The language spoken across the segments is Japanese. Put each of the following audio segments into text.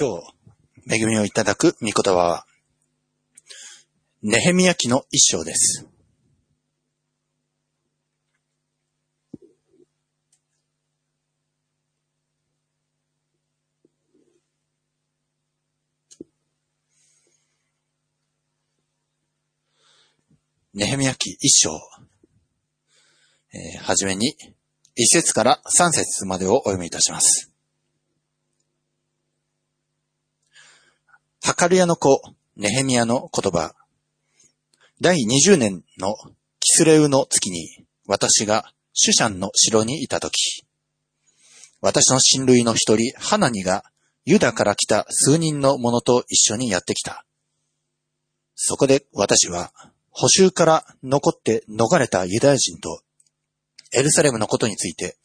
今日、恵みをいただく御言葉は、ネヘミヤ記の一章です。ネヘミヤ記一章。えーはじめに、一節から三節までをお読みいたします。ハカルヤの子、ネヘミヤの言葉。第20年のキスレウの月に、私がシュシャンの城にいたとき、私の親類の一人、ハナニが、ユダから来た数人の者と一緒にやってきた。そこで私は、補修から残って逃れたユダヤ人と、エルサレムのことについて、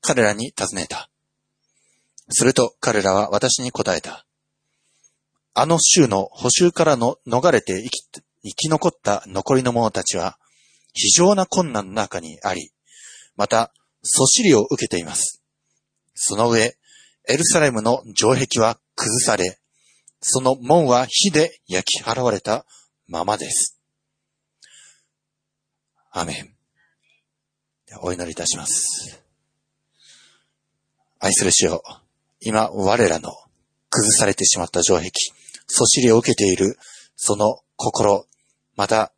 彼らに尋ねた。すると彼らは私に答えた。あの州の補修からの逃れて生き生き残った残りの者たちは、非常な困難の中にあり、また、そしりを受けています。その上、エルサレムの城壁は崩され、その門は火で焼き払われたままです。アメン。お祈りいたします。愛する主よ、今我らの崩されてしまった城壁、そしりを受けているその心、また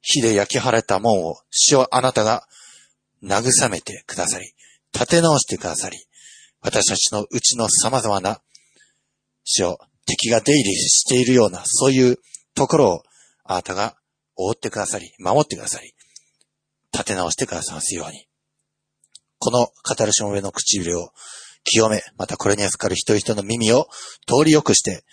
火で焼き払った門を主よあなたが慰めてくださり、立て直してくださり、私たちのうちの様々な主よ敵が出入りしているようなそういうところをあなたが覆ってくださり、守ってくださり、立て直してくださいますように。この語るしもべの唇を清め、またこれに預かる人一人の耳を通りよくして、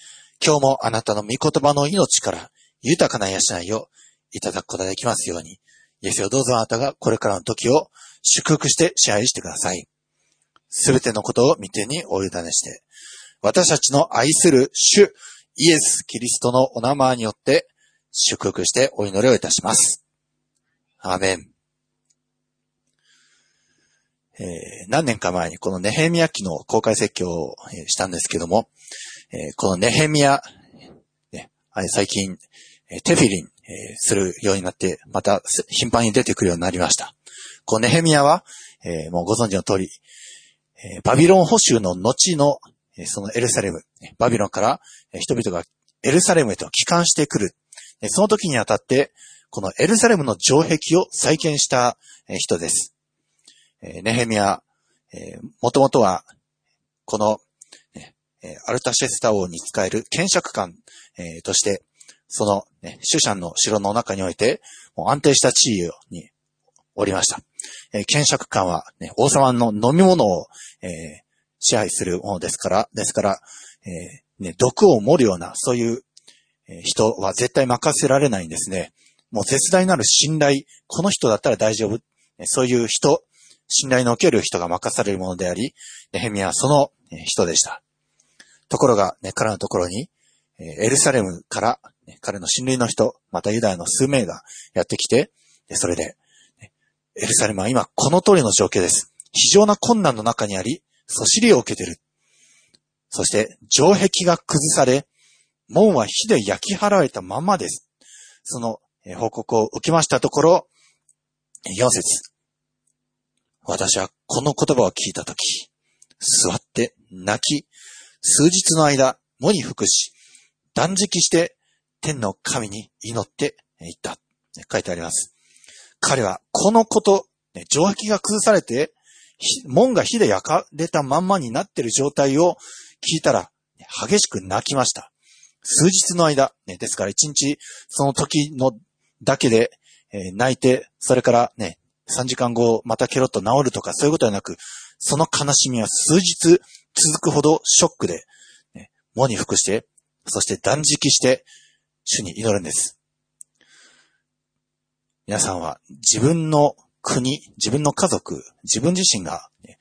今日もあなたの御言葉の命から豊かな養いをいただくことができますように、イエスよどうぞあなたがこれからの時を祝福して支配してください。すべてのことを見てにお委ねして、私たちの愛する主、イエス・キリストのお名前によって祝福してお祈りをいたします。アーメン。えー何年か前にこのネヘミヤ記の公開説教をしたんですけども、えーこのネヘミヤ、ね、最近、えーテフィリン、えーするようになって、また頻繁に出てくるようになりました。このネヘミヤは、えーもうご存知の通り、えーバビロン保守の後の、えーそのエルサレム、バビロンから人々がエルサレムへと帰還してくる。その時にあたって、このエルサレムの城壁を再建した人です。ネヘミヤ、えー、もともとは、この、えアルタシェスタ王に仕える検釈官、えとして、その、ね、シュシャンの城の中において、もう安定した地位におりました。えー検釈官は、ね、王様の飲み物を、えー支配するものですから、ですから、えーね、毒を盛るような、そういう、え人は絶対任せられないんですね。もう絶大なる信頼、この人だったら大丈夫。そういう人、信頼のおける人が任されるものであり、ネヘミはその人でした。ところが、ね、彼のところに、エルサレムから、ね彼の親類の人、またユダヤの数名がやってきて、でそれで、ねエルサレムは今この通りの状況です。非常な困難の中にあり、そしりを受けている。そして、城壁が崩され、門は火で焼き払われたままです。その報告を受けましたところ、4節私はこの言葉を聞いたとき、座って泣き、数日の間、喪に服し、断食して天の神に祈っていった。書いてあります。彼はこのこと、城壁が崩されて、門が火で焼かれたまんまになっている状態を聞いたら、激しく泣きました。数日の間、ですから一日、その時のだけで、泣いて、それからね、3時間後、またケロッと治るとか、そういうことはなく、その悲しみは数日続くほどショックで、ね、喪に服して、そして断食して、主に祈るんです。皆さんは自分の国、自分の家族、自分自身が、ね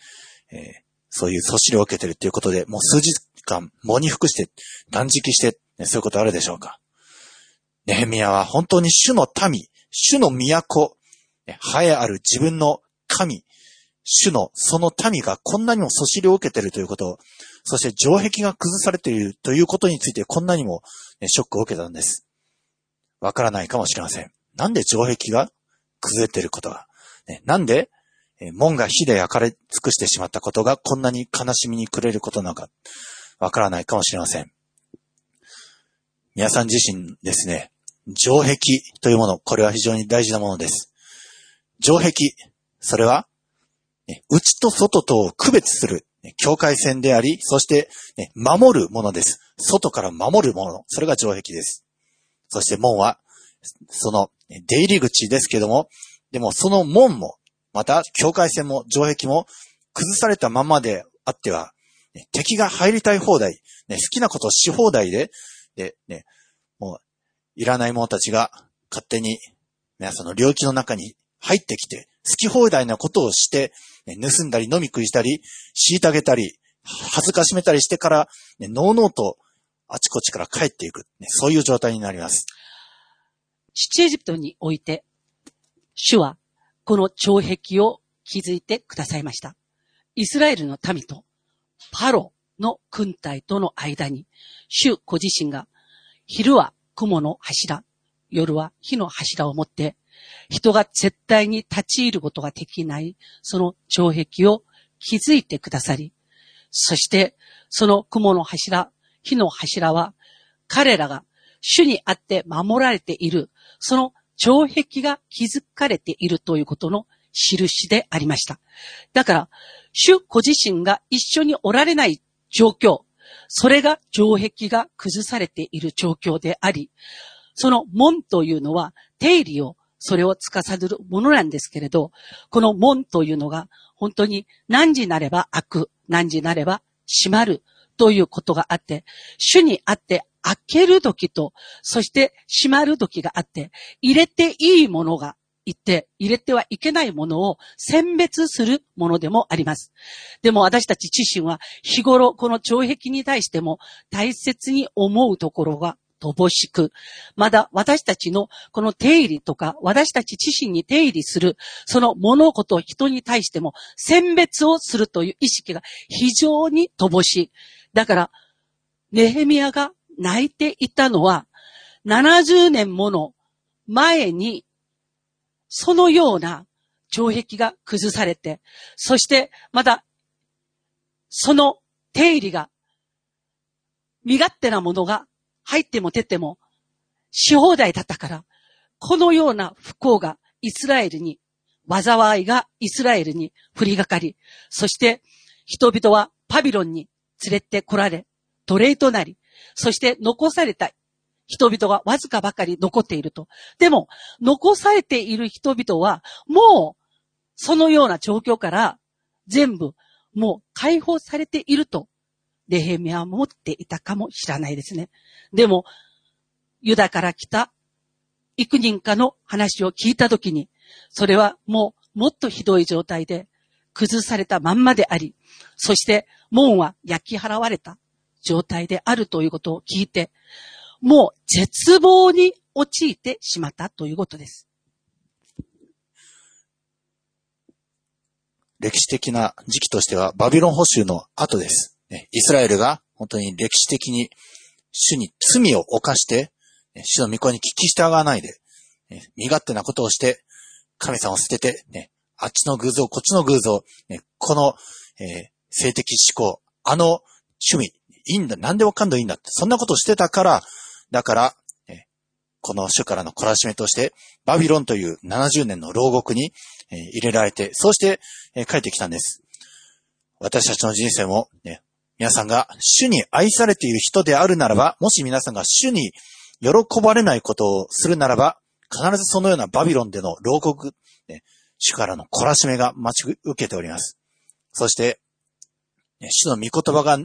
えーそういう阻止を受けているということで、もう数日間喪に服して、断食して、ねそういうことあるでしょうかネヘミヤは本当に主の民、主の都、ね栄えある自分の神、主のその民がこんなにもそしりを受けているということ、そして城壁が崩されているということについてこんなにも、ね、ショックを受けたんです。わからないかもしれません。なんで城壁が崩れていることが、ね、なんで門が火で焼かれ尽くしてしまったことがこんなに悲しみに暮れることなのか、わからないかもしれません。皆さん自身ですね、城壁というもの、これは非常に大事なものです。城壁、それは、内と外とを区別する境界線であり、そして、守るものです。外から守るもの。それが城壁です。そして門は、その出入り口ですけども、でもその門も、また境界線も城壁も崩されたままであっては、敵が入りたい放題、好きなことをし放題で、で、ね、もう、いらない者たちが勝手に皆さんの領域の中に入ってきて、好き放題なことをして、盗んだり飲み食いしたり、虐げたり、恥ずかしめたりしてから、ね、のうのうとあちこちから帰っていく、ね、そういう状態になります。父エジプトにおいて、主はこの城壁を築いてくださいました。イスラエルの民とパロの軍隊との間に、主ご自身が昼は雲の柱、夜は火の柱を持って、人が絶対に立ち入ることができない、その城壁を築いてくださり、そして、その雲の柱、火の柱は、彼らが主にあって守られている、その城壁が築かれているということの印でありました。だから、主ご自身が一緒におられない状況、それが城壁が崩されている状況であり、その門というのは定理をそれを司るものなんですけれど、この門というのが本当に何時なれば開く、何時なれば閉まるということがあって、主にあって開ける時と、そして閉まる時があって、入れていいものがいて、入れてはいけないものを選別するものでもあります。でも私たち自身は日頃この城壁に対しても大切に思うところが乏しく、まだ私たちのこの定理とか、私たち自身に定理する、その物事を、人に対しても選別をするという意識が非常に乏しい。だから、ネヘミヤが泣いていたのは、70年もの前に、そのような城壁が崩されて、そしてまだ、その定理が、身勝手なものが入っても出てもし放題だったから、このような不幸がイスラエルに、災いがイスラエルに降りがかり、そして人々はパビロンに連れて来られ、奴隷となり、そして残された人々がわずかばかり残っていると。でも、残されている人々は、もう、そのような状況から全部、もう解放されているとレヘミアは持っていたかもしれないですね。でも、ユダから来た幾人かの話を聞いたときに、それはもうもっとひどい状態で崩されたまんまであり、そして門は焼き払われた状態であるということを聞いて、もう絶望に陥ってしまったということです。歴史的な時期としてはバビロン保守の後です。イスラエルが本当に歴史的に主に罪を犯して、主の御子に聞き従わないで、身勝手なことをして、神様を捨てて、ね、あっちの偶像、こっちの偶像、この、え、性的思考、あの趣味、いいんだ、何でもかんでもいいんだって、そんなことをしてたから、だから、この主からの懲らしめとして、バビロンという70年の牢獄に入れられて、そうして帰ってきたんです。私たちの人生も、ね、皆さんが主に愛されている人であるならば、もし皆さんが主に喜ばれないことをするならば、必ずそのようなバビロンでの牢獄、ね、主からの懲らしめが待ち受けております。そして、主の御言葉が、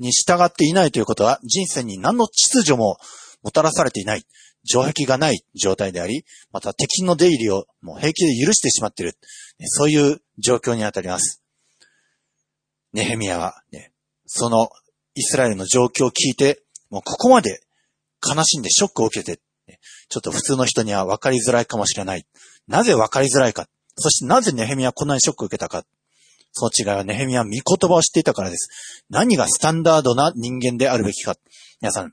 に従っていないということは、人生に何の秩序ももたらされていない、城壁がない状態であり、また敵の出入りをもう平気で許してしまっている、そういう状況にあたります。ネヘミヤは、ね、そのイスラエルの状況を聞いて、もうここまで悲しんでショックを受けて、ちょっと普通の人には分かりづらいかもしれない。なぜ分かりづらいか。そしてなぜネヘミはこんなにショックを受けたか。その違いはネヘミは御言葉を知っていたからです。何がスタンダードな人間であるべきか。皆さん、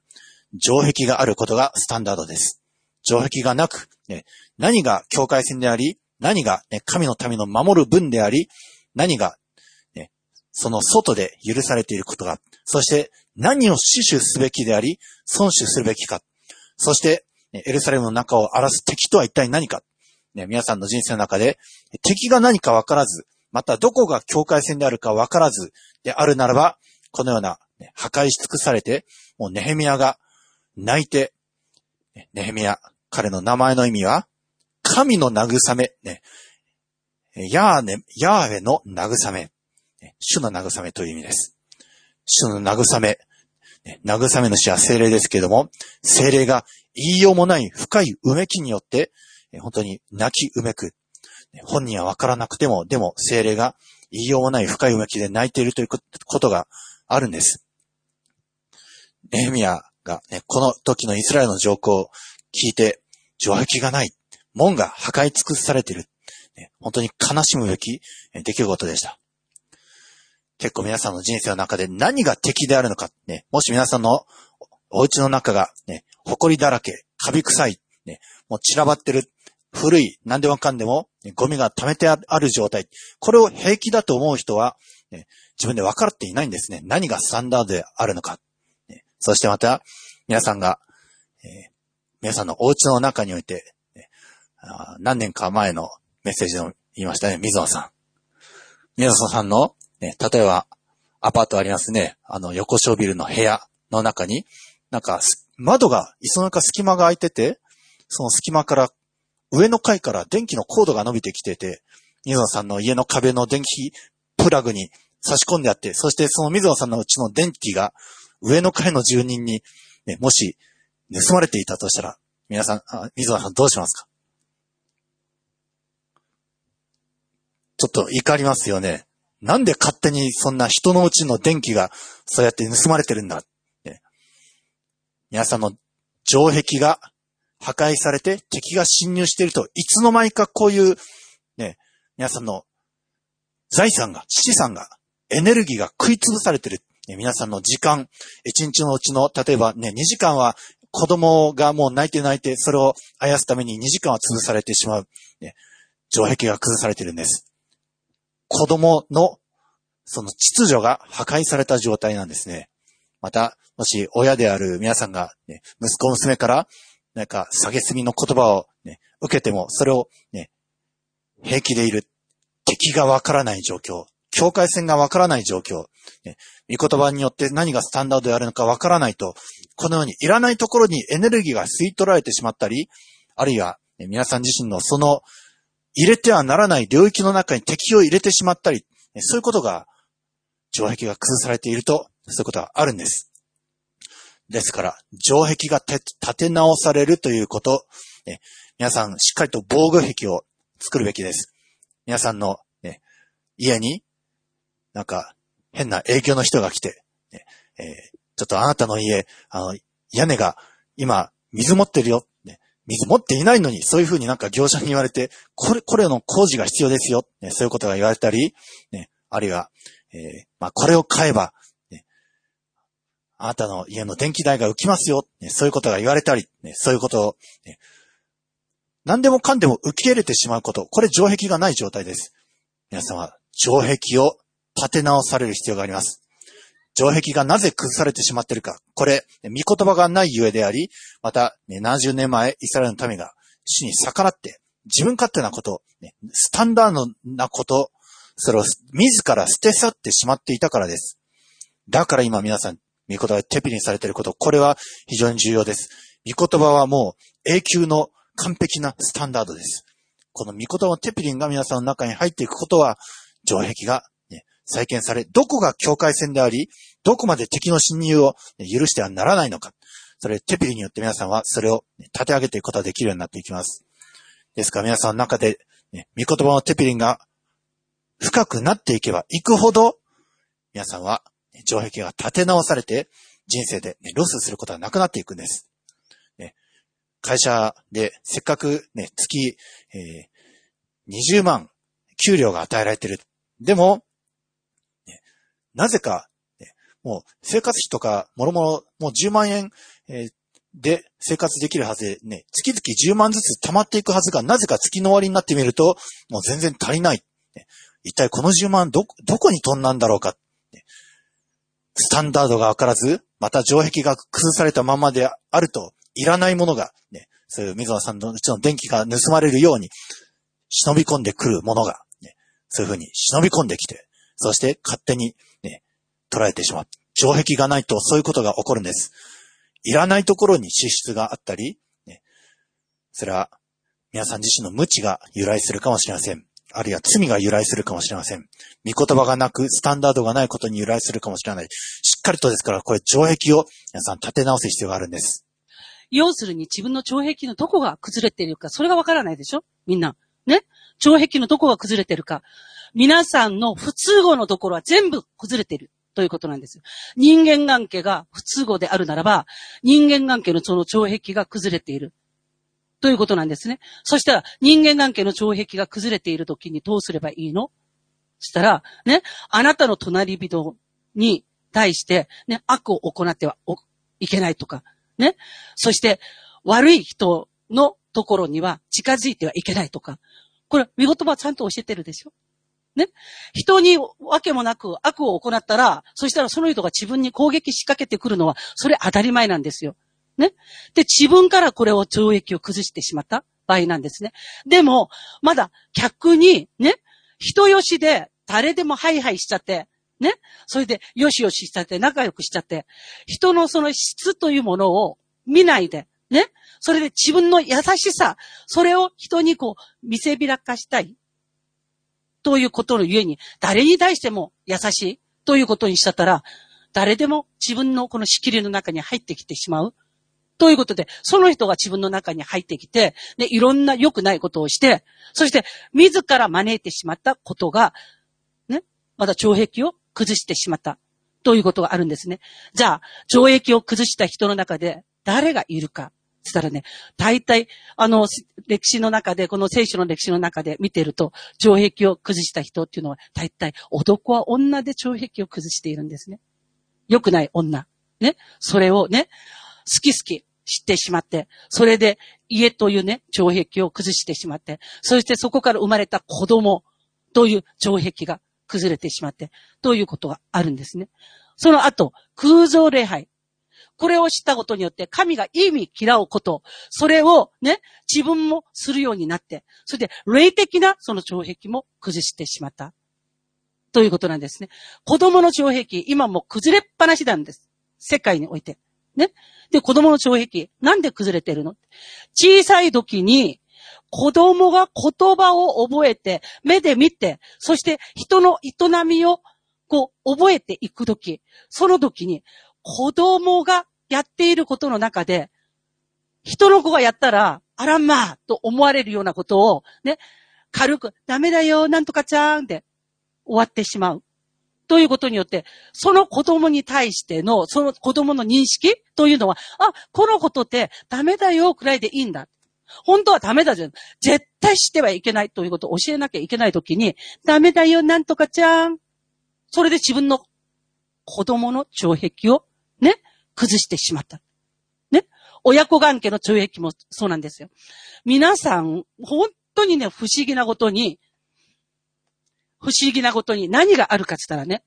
城壁があることがスタンダードです。城壁がなく、ね、何が境界線であり、何が、ね、神の民の守る分であり、何が、その外で許されていることが、そして何を死守すべきであり、損守するべきか。そして、エルサレムの中を荒らす敵とは一体何か。ね、皆さんの人生の中で、敵が何か分からず、またどこが境界線であるか分からずであるならば、このような、破壊し尽くされて、もうネヘミヤが泣いて、ネヘミヤ、彼の名前の意味は、神の慰め、ね、ヤーネ、ヤーウェの慰め、主の慰めという意味です。主の慰め、慰め主は精霊ですけれども、精霊が言いようもない深いうめきによって、本当に泣きうめく。本人はわからなくても、でも精霊が言いようもない深いうめきで泣いているということがあるんです。ネヘミヤが、ね、この時のイスラエルの状況を聞いて、城壁がない。門が破壊尽くされている。本当に悲しむべき出来事でした。結構皆さんの人生の中で何が敵であるのか、ね、もし皆さんのお家の中が、ね、埃だらけ、カビ臭い、ね、もう散らばってる、古い、何でもかんでも、ゴミが溜めてある状態。これを平気だと思う人は、ね、自分で分かっていないんですね。何がスタンダードであるのか。ねそしてまた、皆さんが、えー皆さんのお家の中において、ね何年か前のメッセージでも言いましたね、水野さん。水野さんの、ね、例えば、アパートありますね。あの、横丁ビルの部屋の中に、なんか、窓が、いその中隙間が開いてて、その隙間から、上の階から電気のコードが伸びてきてて、水野さんの家の壁の電気プラグに差し込んであって、そしてその水野さんのうちの電気が、上の階の住人に、ね、もし、盗まれていたとしたら、皆さん、あ水野さんどうしますか？ちょっと怒りますよね。なんで勝手にそんな人のうちの電気がそうやって盗まれてるんだ？ね皆さんの城壁が破壊されて敵が侵入していると、いつの間にかこういう、ね、皆さんの財産が、資産が、エネルギーが食い潰されてる。ね皆さんの時間、一日のうちの、例えばね、2時間は子供がもう泣いて泣いて、それをあやすために2時間は潰されてしまう。ね、城壁が崩されてるんです。子供の、その秩序が破壊された状態なんですね。また、もし親である皆さんが、ね、息子娘から、なんか、下げすみの言葉を、ね、受けても、それを、ね、平気でいる。敵がわからない状況。境界線がわからない状況。ね、御言葉によって何がスタンダードであるのかわからないと、このようにいらないところにエネルギーが吸い取られてしまったり、あるいは、ね皆さん自身のその入れてはならない領域の中に敵を入れてしまったり、そういうことが、城壁が崩されていると、そういうことがあるんです。ですから、城壁が立て直されるということ、ね皆さんしっかりと防御壁を作るべきです。皆さんの、ね、家に、なんか、変な営業の人が来て、ねえーちょっとあなたの家、あの、屋根が今、水持ってるよ。水持っていないのに、そういうふうになんか業者に言われて、これ、これの工事が必要ですよ。ね、そういうことが言われたり、ね、あるいは、えーまあ、これを買えば、ね、あなたの家の電気代が浮きますよ。ね、そういうことが言われたり、ね、そういうことを、ね、何でもかんでも受け入れてしまうこと、これ城壁がない状態です。皆様、城壁を立て直される必要があります。城壁がなぜ崩されてしまっているか。これ、御言葉がないゆえであり、また、ね、70年前、イスラエルの民が主に逆らって、自分勝手なこと、ねスタンダードなこと、それを自ら捨て去ってしまっていたからです。だから今皆さん、御言葉でテピリにされていること、これは非常に重要です。御言葉はもう永久の完璧なスタンダードです。この御言葉のテピリンが皆さんの中に入っていくことは、城壁が、ね、再建され、どこが境界線であり、どこまで敵の侵入を許してはならないのか。それ、テピリによって皆さんはそれを立て上げていくことができるようになっていきます。ですから皆さんの中で、ね、御言葉のテピリンが深くなっていけばいくほど、皆さんはね城壁が立て直されて、人生で、ね、ロスすることがなくなっていくんです。ね会社でせっかくね、月、えー20万給料が与えられている。でも、なぜか、もう生活費とか、もろもろ、もう10万円、えーで生活できるはずでね、月々10万ずつ溜まっていくはずが、なぜか月の終わりになってみると、もう全然足りない。ね一体この10万ど、どこに飛んだんだろうか。ねスタンダードがわからず、また城壁が崩されたままであると、いらないものが、ね、そういう水野さんのうちの電気が盗まれるように、忍び込んでくるものが、ね、そういうふうに忍び込んできて、そして勝手にね、捉えてしまう。城壁がないとそういうことが起こるんです。いらないところに支出があったり、ね、それは皆さん自身の無知が由来するかもしれません。あるいは罪が由来するかもしれません。御言葉がなく、スタンダードがないことに由来するかもしれない。しっかりとですから、これ、城壁を皆さん立て直す必要があるんです。要するに自分の腸壁のどこが崩れているか、それがわからないでしょ？みんな。ね？腸壁のどこが崩れてるか。皆さんの不都合のところは全部崩れている。ということなんです。人間関係が不都合であるならば、人間関係のその腸壁が崩れている。ということなんですね。そしたら、人間関係の腸壁が崩れているときにどうすればいいの？そしたら、ね、あなたの隣人に対して、ね、悪を行ってはいけないとか、ね。そして、悪い人のところには近づいてはいけないとか。これ、見言葉ちゃんと教えてるでしょ？ね。人にわけもなく悪を行ったら、そしたらその人が自分に攻撃しかけてくるのは、それ当たり前なんですよ。ね。で、自分からこれを懲役を崩してしまった場合なんですね。でも、まだ逆に、ね、人よしで誰でもハイハイしちゃって、ね。それで、よしよししちゃって、仲良くしちゃって、人のその質というものを見ないで、ね。それで自分の優しさ、それを人にこう、見せびらかしたい。ということのゆえに、誰に対しても優しいということにしちゃったら、誰でも自分のこの仕切りの中に入ってきてしまう。ということで、その人が自分の中に入ってきて、で、いろんな良くないことをして、そして、自ら招いてしまったことが、ね、また懲壁を崩してしまった。ということがあるんですね。じゃあ、懲役を崩した人の中で、誰がいるか。つったらね、大体、あの、歴史の中で、この聖書の歴史の中で見てると、懲壁を崩した人っていうのは、大体、男は女で懲壁を崩しているんですね。良くない女。ね。それをね、好き好き知ってしまって、それで家というね、懲壁を崩してしまって、そしてそこから生まれた子供という懲壁が崩れてしまって、ということがあるんですね。その後、空蔵礼拝。これを知ったことによって、神が意味嫌うこと、それをね、自分もするようになって、それで霊的なその懲壁も崩してしまった。ということなんですね。子供の懲壁、今も崩れっぱなしなんです。世界において。ね。で、子供の懲壁、なんで崩れてるの？小さい時に、子供が言葉を覚えて、目で見て、そして人の営みを、こう、覚えていく時、その時に、子供がやっていることの中で、人の子がやったら、あらまあ、と思われるようなことを、ね、軽く、ダメだよ、なんとかちゃーんで、終わってしまう。ということによって、その子供に対しての、その子供の認識というのは、あ、このことってダメだよくらいでいいんだ。本当はダメだじゃん。絶対してはいけないということを教えなきゃいけないときに、ダメだよ、なんとかちゃん。それで自分の子供の懲壁をね、崩してしまった。ね？親子関係の懲壁もそうなんですよ。皆さん、本当にね、不思議なことに、不思議なことに何があるかって言ったらね、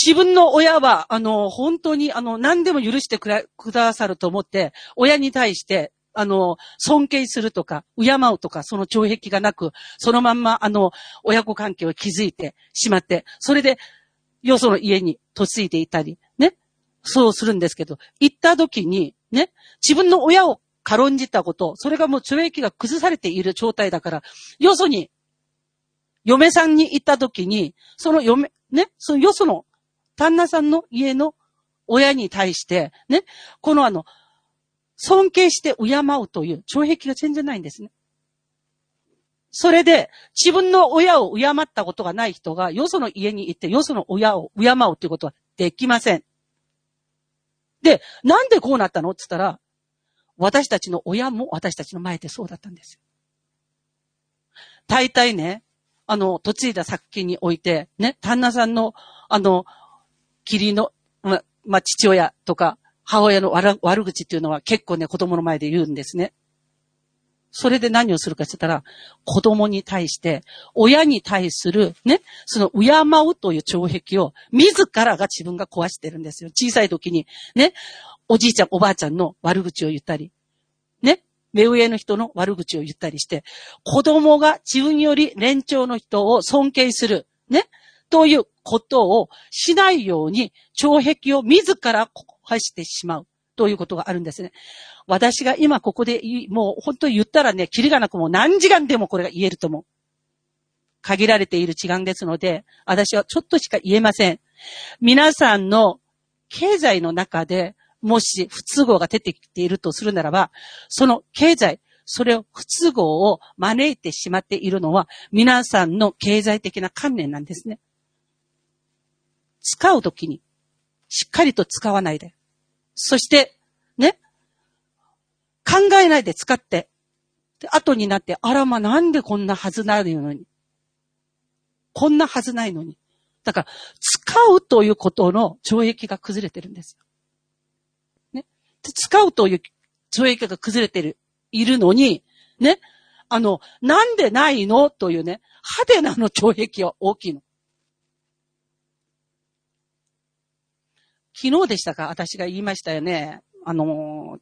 自分の親は、あの、本当に、あの、何でも許してくくださると思って、親に対して、あの、尊敬するとか、敬うとか、その懲壁がなく、そのまんま、あの、親子関係を築いてしまって、それで、よその家に嫁いでいたり、そうするんですけど、行った時に、ね、自分の親を軽んじたこと、それがもう懲役が崩されている状態だから、よそに、嫁さんに行った時に、その嫁、ね、そのよその旦那さんの家の親に対して、ね、このあの、尊敬して敬うという懲壁が全然ないんですね。それで、自分の親を敬ったことがない人が、よその家に行って、よその親を敬うということはできません。で、なんでこうなったの？って言ったら、私たちの親も私たちの前でそうだったんですよ。大体ね、あの、嫁いだ作品において、ね、旦那さんの、あの、霧の、ま、まあ、父親とか、母親の悪口っていうのは結構ね、子供の前で言うんですね。それで何をするかって言ったら、子供に対して、親に対する、ね、その敬うという障壁を、自らが自分が壊してるんですよ。小さい時に、ね、おじいちゃん、おばあちゃんの悪口を言ったり、ね、目上の人の悪口を言ったりして、子供が自分より年長の人を尊敬する、ね、ということをしないように、障壁を自ら壊してしまう。ということがあるんですね。私が今ここでもう本当に言ったらね、キリがなくもう何時間でもこれが言えると思う。限られている時間ですので、私はちょっとしか言えません。皆さんの経済の中で、もし不都合が出てきているとするならば、その経済、それを不都合を招いてしまっているのは、皆さんの経済的な観念なんですね。使うときに、しっかりと使わないで。そして、ね、考えないで使って、で後になって、あらま、なんでこんなはずないのに。こんなはずないのに。だから、使うということの懲役が崩れてるんです。ね。使うという懲役が崩れてる、いるのに、ね。あの、なんでないの？というね、派手なの懲役は大きいの。昨日でしたか？私が言いましたよね。あの、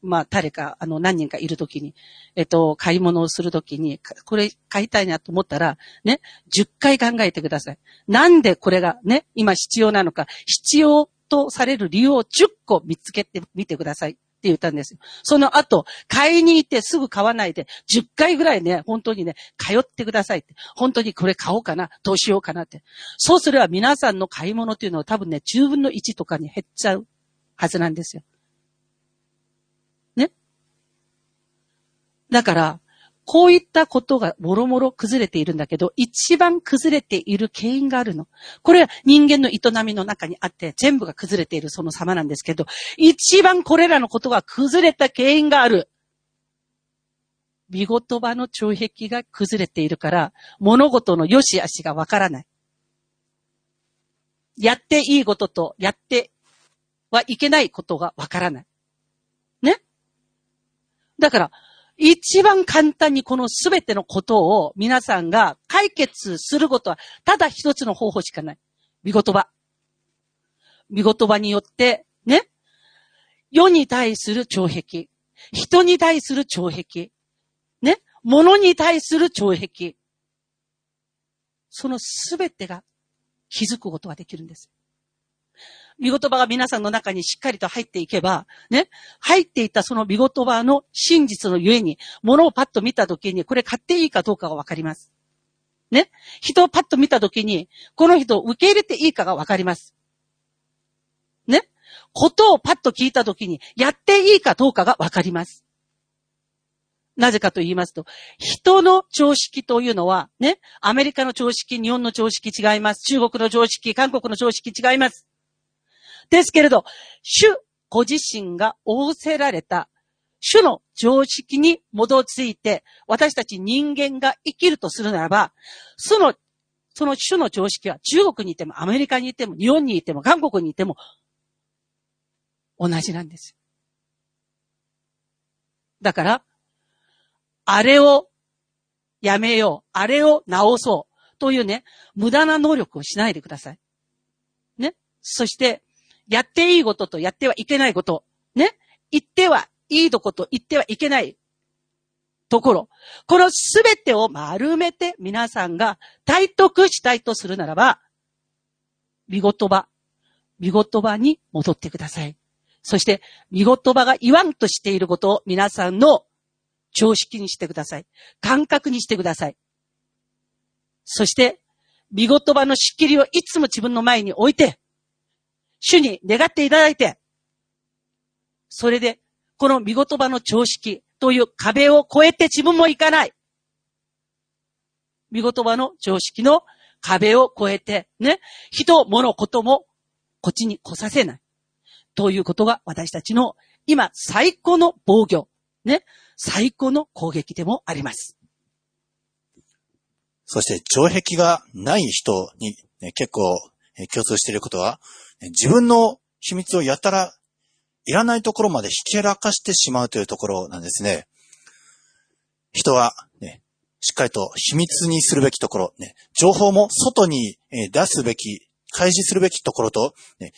まあ、誰か、あの、何人かいるときに、えっと、買い物をするときに、これ買いたいなと思ったら、ね、10回考えてください。なんでこれがね、今必要なのか、必要とされる理由を10個見つけてみてください。って言ったんですよ。その後、買いに行ってすぐ買わないで、10回ぐらいね、本当にね、通ってくださいって。本当にこれ買おうかな、どうしようかなって。そうすれば皆さんの買い物っていうのは多分ね、10分の1とかに減っちゃうはずなんですよ。ね？だから、こういったことがもろもろ崩れているんだけど、一番崩れている原因があるの。これは人間の営みの中にあって、全部が崩れているその様なんですけど、一番これらのことが崩れた原因がある。見言葉の障壁が崩れているから、物事の良し悪しがわからない。やっていいこととやってはいけないことがわからない。ね？だから、一番簡単にこのすべてのことを皆さんが解決することは、ただ一つの方法しかない。見言葉。見言葉によって、ね。世に対する障壁。人に対する障壁。ね。物に対する障壁。そのすべてが気づくことができるんです。見言葉が皆さんの中にしっかりと入っていけば、ね、入っていたその見言葉の真実のゆえに、物をパッと見たときに、これ買っていいかどうかがわかります。ね。人をパッと見たときに、この人を受け入れていいかがわかります。ね。ことをパッと聞いたときに、やっていいかどうかがわかります。なぜかと言いますと、人の常識というのは、ね、アメリカの常識、日本の常識違います。中国の常識、韓国の常識違います。ですけれど、主ご自身が仰せられた主の常識に基づいて、私たち人間が生きるとするならば、その、その主の常識は中国にいても、アメリカにいても、日本にいても、韓国にいても、同じなんです。だから、あれをやめよう、あれを直そう、というね、無駄な能力をしないでください。ね。そして、やっていいこととやってはいけないこと、ね。言ってはいいとこと言ってはいけないところ。このすべてを丸めて皆さんが体得したいとするならば、見言葉、見言葉に戻ってください。そして、見言葉が言わんとしていることを皆さんの常識にしてください。感覚にしてください。そして、見言葉の仕切りをいつも自分の前に置いて、主に願っていただいて、それで、この見言葉の常識という壁を越えて自分も行かない。見言葉の常識の壁を越えて、ね、人、物、こともこっちに来させない。ということが私たちの今最高の防御、ね、最高の攻撃でもあります。そして、城壁がない人に、ね、結構共通していることは、自分の秘密をやたらいらないところまでひけらかしてしまうというところなんですね。人は、ね、しっかりと秘密にするべきところ、ね、情報も外に出すべき、開示するべきところと、ね、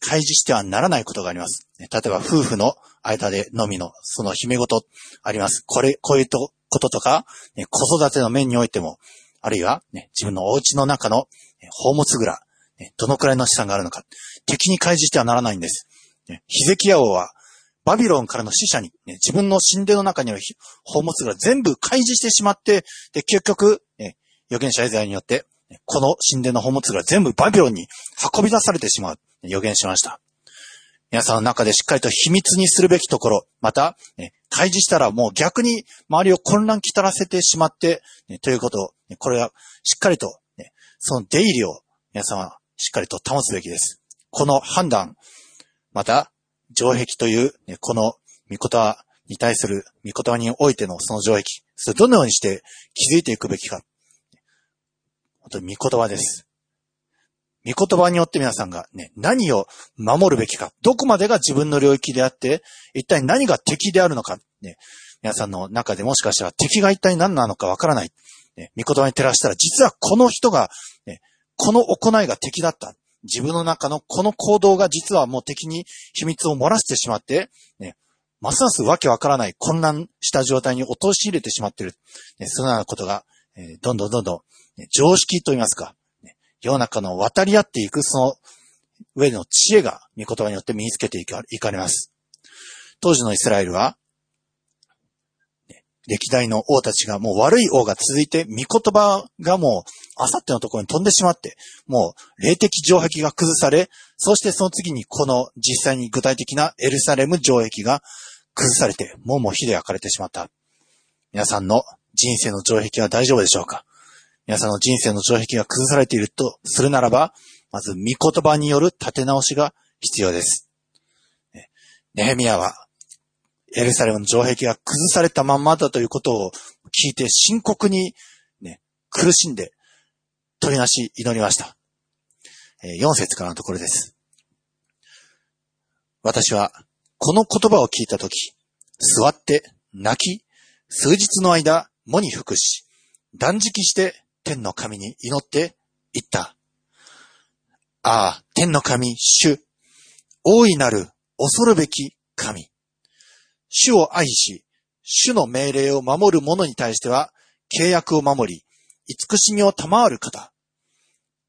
開示してはならないことがあります。例えば夫婦の間でのみの、その秘め事あります。これ、こういうこととか、ね、子育ての面においても、あるいは、ね、自分のお家の中の宝物蔵、ね、どのくらいの資産があるのか、敵に開示してはならないんです。ヒゼキヤ王は、バビロンからの死者に、自分の神殿の中にある宝物が全部開示してしまって、で、結局、ね、預言者エザヤによって、この神殿の宝物が全部バビロンに運び出されてしまう、予言しました。皆さんの中でしっかりと秘密にするべきところ、また、ね、開示したらもう逆に周りを混乱きたらせてしまって、ね、ということを、これはしっかりと、ね、その出入りを皆さんはしっかりと保つべきです。この判断、また、城壁という、ね、この御言葉に対する御言葉においてのその城壁、それどのようにして気づいていくべきか。本当に御言葉です。御言葉によって皆さんがね、何を守るべきか、どこまでが自分の領域であって、一体何が敵であるのか、ね、皆さんの中でもしかしたら敵が一体何なのかわからない。ね、御言葉に照らしたら、実はこの人が、ね、この行いが敵だった。自分の中のこの行動が実はもう敵に秘密を漏らしてしまって、ね、ますますわけわからない混乱した状態に陥れてしまっている。ね、そのようなことが、えー、どんどんどんどん、ね、常識と言いますか、ね、世の中の渡り合っていくその上での知恵が御言葉によって身につけていかれます。当時のイスラエルは、歴代の王たちがもう悪い王が続いて、御言葉がもう、あさってのところに飛んでしまって、もう、霊的城壁が崩され、そしてその次にこの実際に具体的なエルサレム城壁が崩されて、もうもう火で焼かれてしまった。皆さんの人生の城壁は大丈夫でしょうか？皆さんの人生の城壁が崩されているとするならば、まず御言葉による立て直しが必要です。ネヘミヤはエルサレムの城壁が崩されたままだということを聞いて深刻にね、苦しんで取りなし祈りました。4節からのところです。私はこの言葉を聞いたとき、座って泣き、数日の間、喪に服し、断食して天の神に祈って言った。ああ、天の神、主、大いなる恐るべき神。主を愛し、主の命令を守る者に対しては、契約を守り、慈しみを賜る方。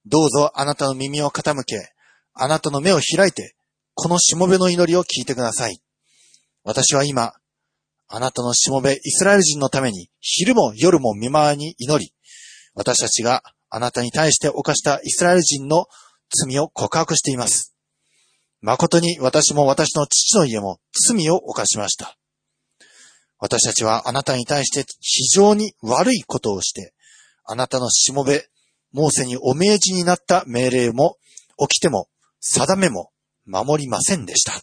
どうぞあなたの耳を傾け、あなたの目を開いて、このしもべの祈りを聞いてください。私は今、あなたのしもべイスラエル人のために、昼も夜も見舞いに祈り、私たちがあなたに対して犯したイスラエル人の罪を告白しています。誠に私も私の父の家も罪を犯しました。私たちはあなたに対して非常に悪いことをして、あなたのしもべ、モーセにお命じになった命令も、起きても、定めも守りませんでした。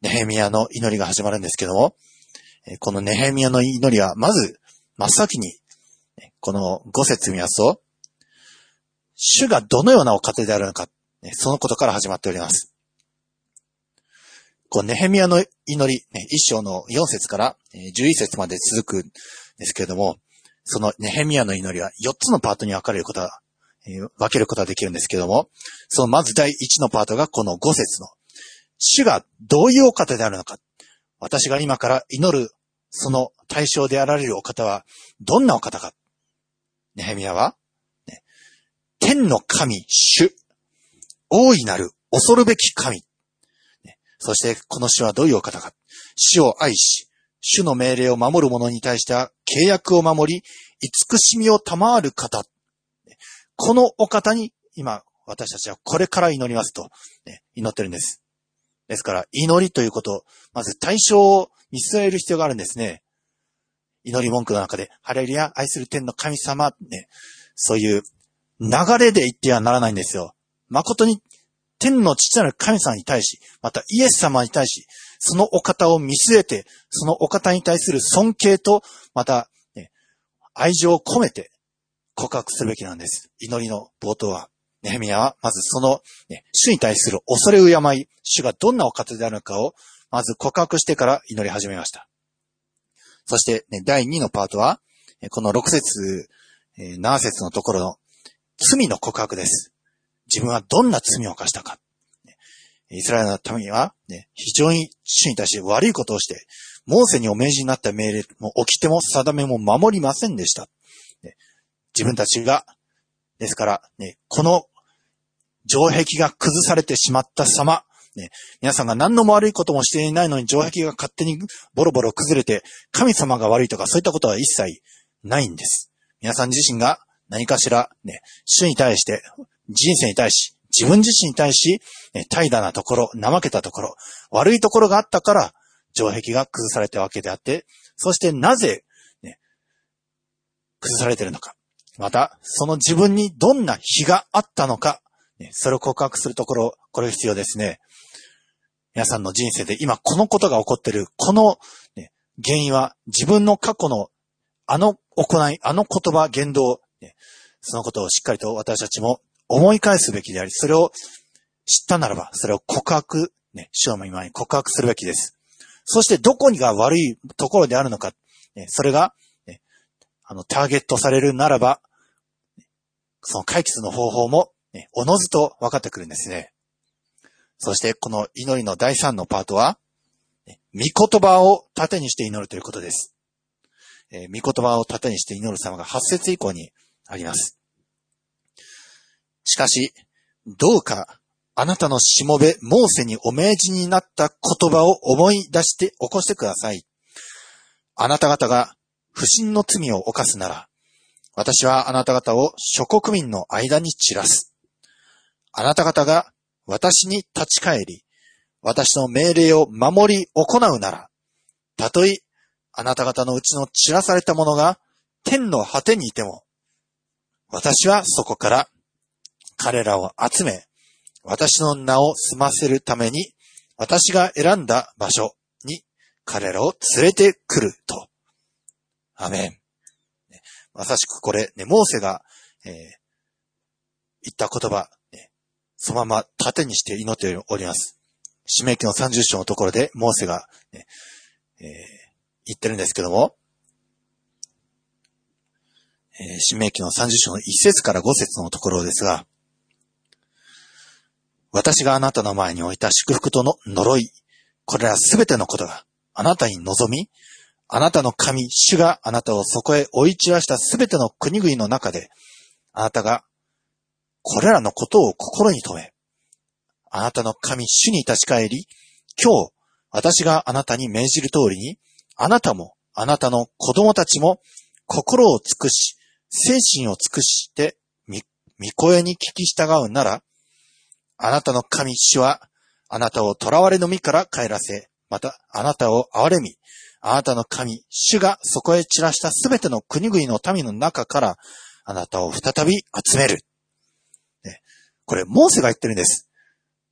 ネヘミヤの祈りが始まるんですけども、このネヘミヤの祈りは、まず、真っ先に、この五節見ますと、主がどのようなお方であるのか、そのことから始まっております。こう、ネヘミヤの祈り、ね、一章の4節から11節まで続くんですけれども、そのネヘミヤの祈りは4つのパートに分かれることは、えー、分けることができるんですけれども、そのまず第1のパートがこの5節の、主がどういうお方であるのか、私が今から祈るその対象であられるお方はどんなお方か。ネヘミヤは、ね、天の神、主、大いなる恐るべき神。そして、この主はどういうお方か。主を愛し、主の命令を守る者に対しては契約を守り、慈しみを賜る方。このお方に、今、私たちはこれから祈りますと、祈ってるんです。ですから、祈りということ、まず対象を見据える必要があるんですね。祈り文句の中で、ハレルヤ、愛する天の神様、ね、そういう流れで言ってはならないんですよ。誠に天の父なる神様に対し、またイエス様に対し、そのお方を見据えて、そのお方に対する尊敬と、また、ね、愛情を込めて告白するべきなんです。祈りの冒頭は。ネヘミヤは、まずその、ね、主に対する恐れ敬い、主がどんなお方であるのかを、まず告白してから祈り始めました。そして、ね、第2のパートは、この6節、7節のところの罪の告白です。自分はどんな罪を犯したか。イスラエルのためには、ね、非常に主に対して悪いことをして、モーセにお命じになった命令も起きても定めも守りませんでした。ね、自分たちが、ですから、ね、この城壁が崩されてしまった様、ね、皆さんが何のも悪いこともしていないのに城壁が勝手にボロボロ崩れて、神様が悪いとかそういったことは一切ないんです。皆さん自身が何かしら、ね、主に対して、人生に対し、自分自身に対し、怠惰なところ、怠けたところ、悪いところがあったから、城壁が崩されたわけであって、そしてなぜ、ね、崩されてるのか。また、その自分にどんな非があったのか、ね、それを告白するところ、これ必要ですね。皆さんの人生で今このことが起こってる、この、ね、原因は自分の過去のあの行い、あの言葉、言動、ね、そのことをしっかりと私たちも思い返すべきであり、それを知ったならば、それを告白、ね、主の今に告白するべきです。そしてどこにが悪いところであるのか、ね、それが、ね、あの、ターゲットされるならば、その解決の方法も、ね、おのずと分かってくるんですね。そして、この祈りの第3のパートは、ね、御言葉を盾にして祈るということです。えー、御言葉を盾にして祈る様が8節以降にあります。しかし、どうかあなたのしもべ、モーセにお命じになった言葉を思い出して起こしてください。あなた方が不審の罪を犯すなら、私はあなた方を諸国民の間に散らす。あなた方が私に立ち返り、私の命令を守り行うなら、たとえあなた方のうちの散らされたものが天の果てにいても、私はそこから彼らを集め、私の名を済ませるために、私が選んだ場所に彼らを連れてくると。アメン。まさしくこれ、ね、モーセが、えー、言った言葉、ね、そのまま盾にして祈っております。使命記の30章のところで、モーセが、ね、えー、言ってるんですけども、えー、使命記の30章の1節から5節のところですが、私があなたの前に置いた祝福との呪い、これらすべてのことがあなたに望み、あなたの神、主があなたをそこへ追い散らしたすべての国々の中で、あなたがこれらのことを心に留め、あなたの神、主に立ち返り、今日、私があなたに命じる通りに、あなたも、あなたの子供たちも、心を尽くし、精神を尽くして、み、み声に聞き従うなら、あなたの神主は、あなたを囚われの身から帰らせ、また、あなたを憐れみ、あなたの神、主がそこへ散らしたすべての国々の民の中から、あなたを再び集める。ね、これ、モーセが言ってるんです。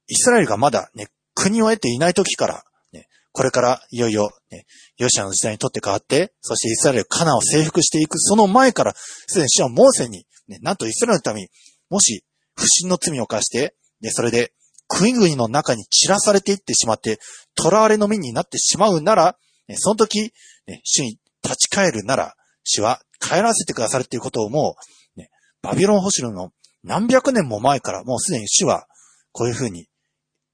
イスラエルがまだね、国を得ていない時から、ね、これからいよいよ、ね、ヨシアの時代にとって変わって、そしてイスラエルカナを征服していく、その前から、すでに主はモーセに、ね、なんとイスラエルのために、もし、不審の罪を犯して、で、それで、国々の中に散らされていってしまって、囚われの身になってしまうなら、その時、ね、主に立ち返るなら、主は帰らせてくださるっていうことをもう、ね、バビロン星の何百年も前からもうすでに主はこういうふうに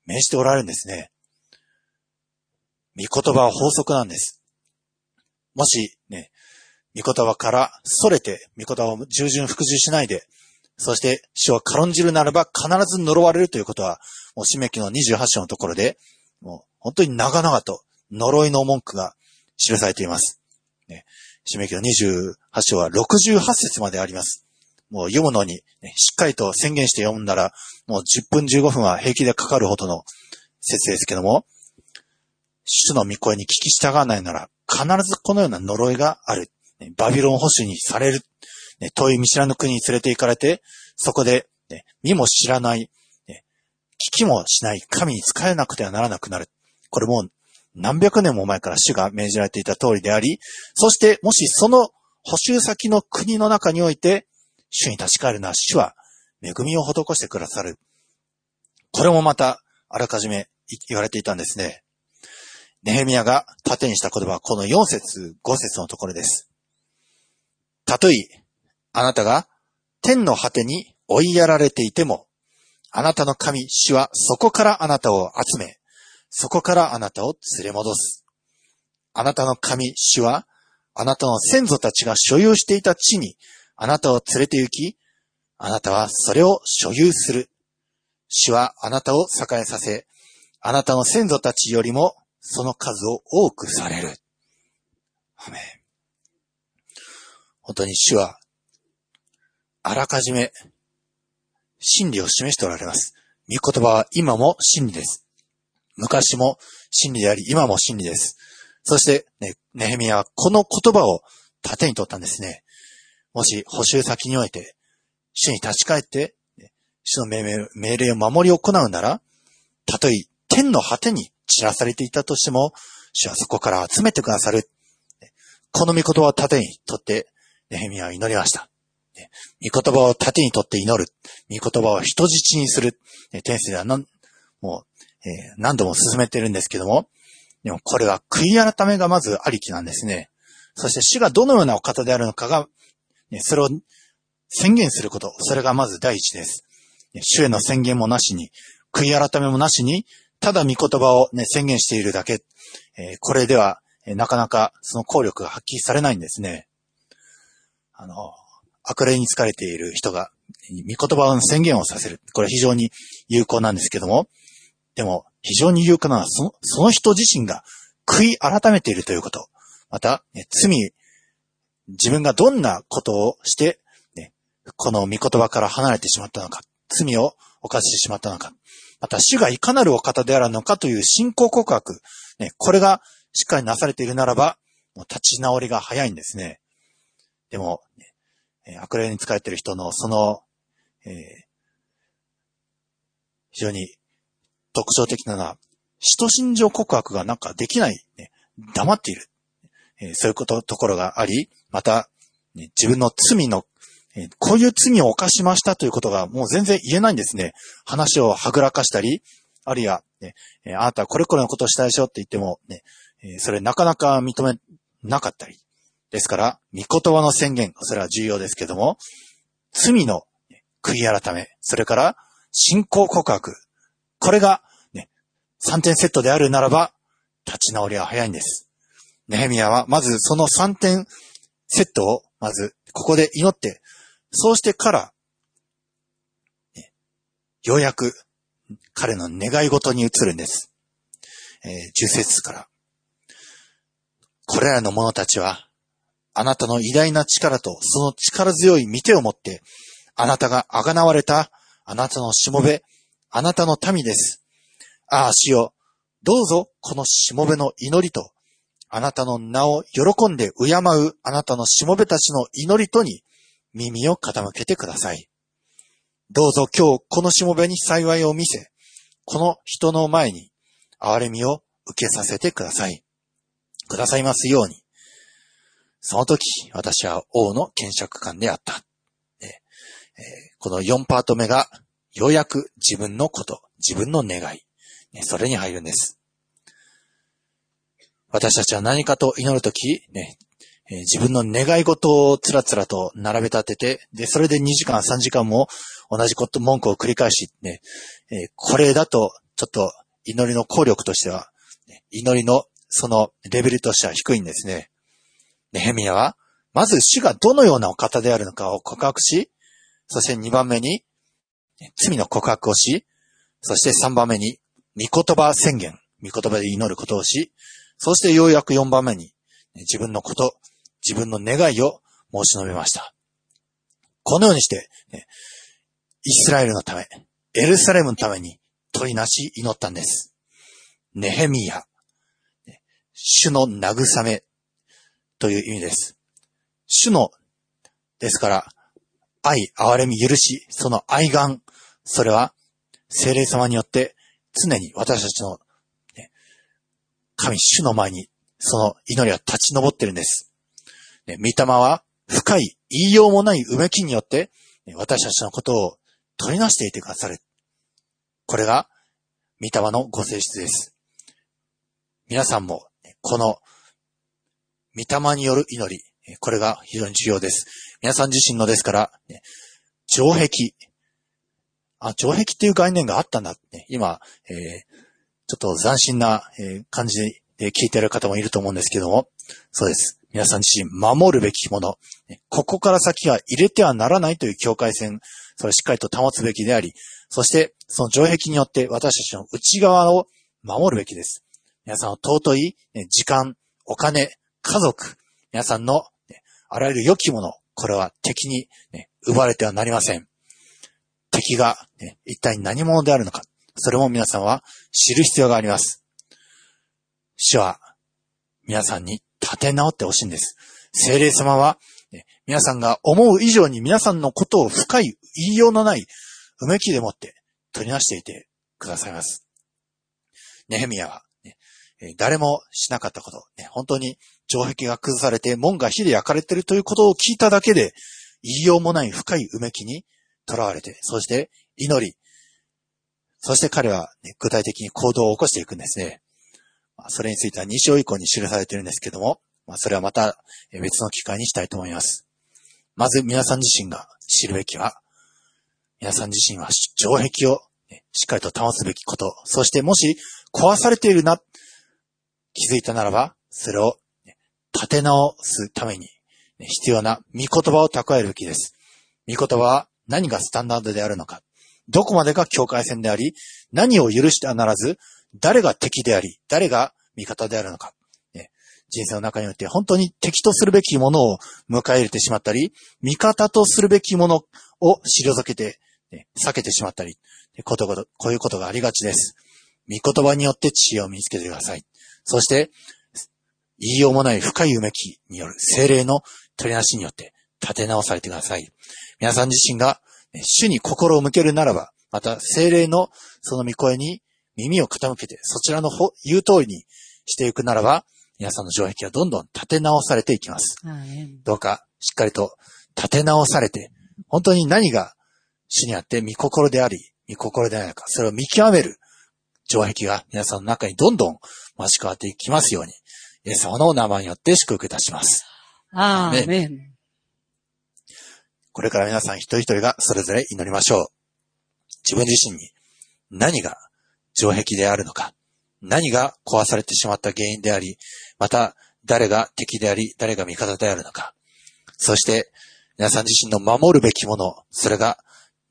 命じておられるんですね。御言葉は法則なんです。もしね、御言葉から逸れて、御言葉を従順服従しないで、そして、主を軽んじるならば必ず呪われるということは、もう、締め記の28章のところで、もう、本当に長々と呪いの文句が記されています。ね、締め記の28章は68節まであります。もう読むのに、ね、しっかりと宣言して読んだら、もう10分15分は平気でかかるほどの説ですけども、主の御声に聞き従わないなら、必ずこのような呪いがある。バビロン保守にされる。ね、遠い見知らぬ国に連れて行かれて、そこで、ね、見も知らない、ね、聞きもしない神に仕えなくてはならなくなる。これも何百年も前から主が命じられていた通りであり、そしてもしその補修先の国の中において、主に立ち返るなら主は恵みを施してくださる。これもまた、あらかじめ言われていたんですね。ネヘミヤが盾にした言葉はこの4節5節のところです。たとえ、あなたが天の果てに追いやられていても、あなたの神、主はそこからあなたを集め、そこからあなたを連れ戻す。あなたの神、主は、あなたの先祖たちが所有していた地に、あなたを連れて行き、あなたはそれを所有する。主はあなたを栄えさせ、あなたの先祖たちよりもその数を多くされる。アメン本当に主は、あらかじめ、真理を示しておられます。御言葉は今も真理です。昔も真理であり、今も真理です。そして、ね、ネヘミヤはこの言葉を盾に取ったんですね。もし、補修先において、主に立ち返って、主の命令を守り行うなら、たとえ天の果てに散らされていたとしても、主はそこから集めてくださる。この御言葉を盾にとって、ネヘミヤは祈りました。御言葉を盾にとって祈る。御言葉を人質にする。天性では何、もう、えー、何度も進めてるんですけども、でもこれは悔い改めがまずありきなんですね。そして主がどのようなお方であるのかが、それを宣言すること。それがまず第一です。主への宣言もなしに、悔い改めもなしに、ただ御言葉をね、宣言しているだけ。えー、これでは、なかなかその効力が発揮されないんですね。あの、悪霊に疲れている人が、御言葉の宣言をさせる。これ非常に有効なんですけども、でも、非常に有効なのは、その、その人自身が悔い改めているということ。また、ね、罪、自分がどんなことをして、ね、この御言葉から離れてしまったのか、罪を犯してしまったのか、また主がいかなるお方であるのかという信仰告白、ね、これがしっかりなされているならば、もう立ち直りが早いんですね。でも、ね、悪霊に疲れてる人のその、えー、非常に特徴的なのは、使徒信条告白がなんかできない、ね、黙っている。えー、そういうこと、ところがあり、また、ね、自分の罪の、えー、こういう罪を犯しましたということがもう全然言えないんですね。話をはぐらかしたり、あるいは、ね、えー、あなたはこれこれのことをしたでしょって言っても、ね、えそれなかなか認めなかったり。ですから、御言葉の宣言、それは重要ですけども、罪の悔い改め、それから信仰告白、これが、ね、3点セットであるならば、立ち直りは早いんです。ネヘミヤは、まずその3点セットを、まず、ここで祈って、そうしてから、ね、ようやく、彼の願い事に移るんです。えー、10節から。これらの者たちは、あなたの偉大な力とその力強い見てをもって、あなたが贖われた、あなたのしもべ、あなたの民です。ああ、主よ、どうぞこのしもべの祈りと、あなたの名を喜んで敬うあなたのしもべたちの祈りとに耳を傾けてください。どうぞ今日このしもべに幸いを見せ、この人の前に憐れみを受けさせてください。くださいますように。その時、私は王の検釈官であった。この4パート目がようやく自分のこと、自分の願い、それに入るんです。私たちは何かと祈るとき、ね、自分の願い事をつらつらと並べ立てて、で、それで2時間、3時間も同じこと、文句を繰り返し、ね、これだと、ちょっと祈りの効力としては、祈りのそのレベルとしては低いんですね。ネヘミヤは、まず主がどのようなお方であるのかを告白し、そして2番目に、罪の告白をし、そして3番目に、御言葉宣言、御言葉で祈ることをし、そしてようやく4番目に、自分のこと、自分の願いを申し述べました。このようにして、イスラエルのため、エルサレムのために取りなし祈ったんです。ネヘミヤ、主の慰めという意味です。主の、ですから、愛、憐れみ、許し、その愛願、それは、精霊様によって常に私たちの、ね、神主の前にその祈りは立ち上ってるんです。ね、御霊は深い言いようもないうめきによって、ね、私たちのことを取りなしていてくださる。これが、御霊のご性質です。皆さんも、この、御霊による祈り、これが非常に重要です。皆さん自身のですから、城壁。あ、城壁っていう概念があったんだって、今、えー、ちょっと斬新な、え感じで聞いてる方もいると思うんですけども、そうです。皆さん自身守るべきもの、ここから先は入れてはならないという境界線、それをしっかりと保つべきであり、そしてその城壁によって私たちの内側を守るべきです。皆さんの尊い時間、お金、家族、皆さんのねあらゆる良きもの、これは敵に、ね、奪われてはなりません。敵が、ね、一体何者であるのか、それも皆さんは知る必要があります。主は皆さんに立て直ってほしいんです。聖霊様は、ね皆さんが思う以上に皆さんのことを深い言いようのないうめきでもって取りなしていてくださいます。ネヘミヤは、ね誰もしなかったこと、ね本当に城壁が崩されて門が火で焼かれているということを聞いただけで、言いようもない深いうめきに囚われて、そして祈り、そして彼は、ね具体的に行動を起こしていくんですね。まあそれについては2章以降に記されているんですけども、まあ、それはまた別の機会にしたいと思います。まず皆さん自身が知るべきは、皆さん自身は城壁をねしっかりと保つべきこと、そしてもし壊されているな、気づいたならば、それを立て直すために必要な御言葉を蓄えるべきです。御言葉は何がスタンダードであるのか、どこまでが境界線であり、何を許してはならず、誰が敵であり、誰が味方であるのか。人生の中によって本当に敵とするべきものを迎え入れてしまったり、味方とするべきものを退けて、避けてしまったり、ことごとこういうことがありがちです。御言葉によって知恵を身につけてください。そして、言いようもない深いうめきによる精霊の取りなしによって立て直されてください。皆さん自身がね主に心を向けるならば、また精霊のその御声に耳を傾けて、そちらの方言う通りにしていくならば、皆さんの城壁はどんどん立て直されていきます。どうかしっかりと立て直されて、本当に何が主にあって御心であり、御心でないのか、それを見極める城壁が皆さんの中にどんどん増し変わっていきますように、イエス様のお名前によって祝福いたします。アーメン。これから皆さん一人一人がそれぞれ祈りましょう。自分自身に何が城壁であるのか、何が壊されてしまった原因であり、また誰が敵であり、誰が味方であるのか。そして皆さん自身の守るべきもの、それが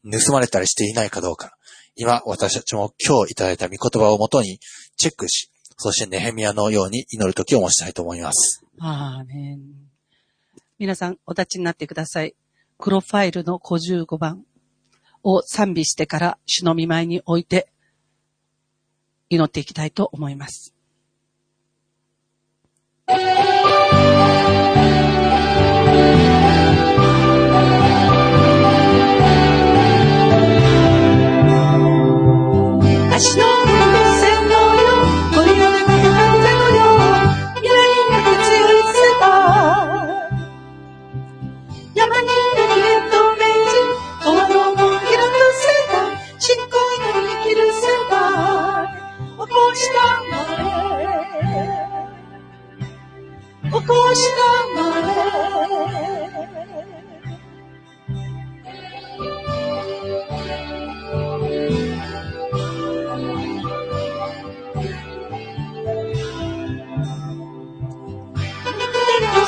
盗まれたりしていないかどうか。今私たちも今日いただいた御言葉をもとにチェックし、そしてネヘミヤのように祈る時を持ちたいと思います。アーメン。皆さん、お立ちになってください。黒ファイルの55番を賛美してから主の見舞いに置いて祈っていきたいと思います。足のえ。起こしたまえ。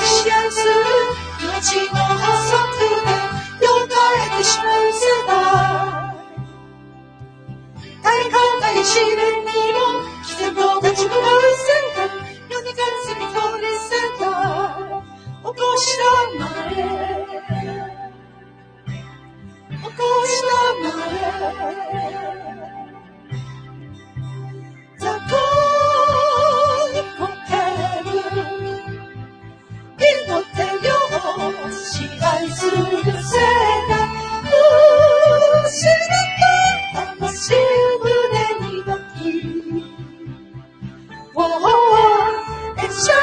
シェアする命の発足で起こしたまえ起こしたまえ雑魚にこける祈ってよ支配するせいだ失った魂胸に抱き Oh, it shines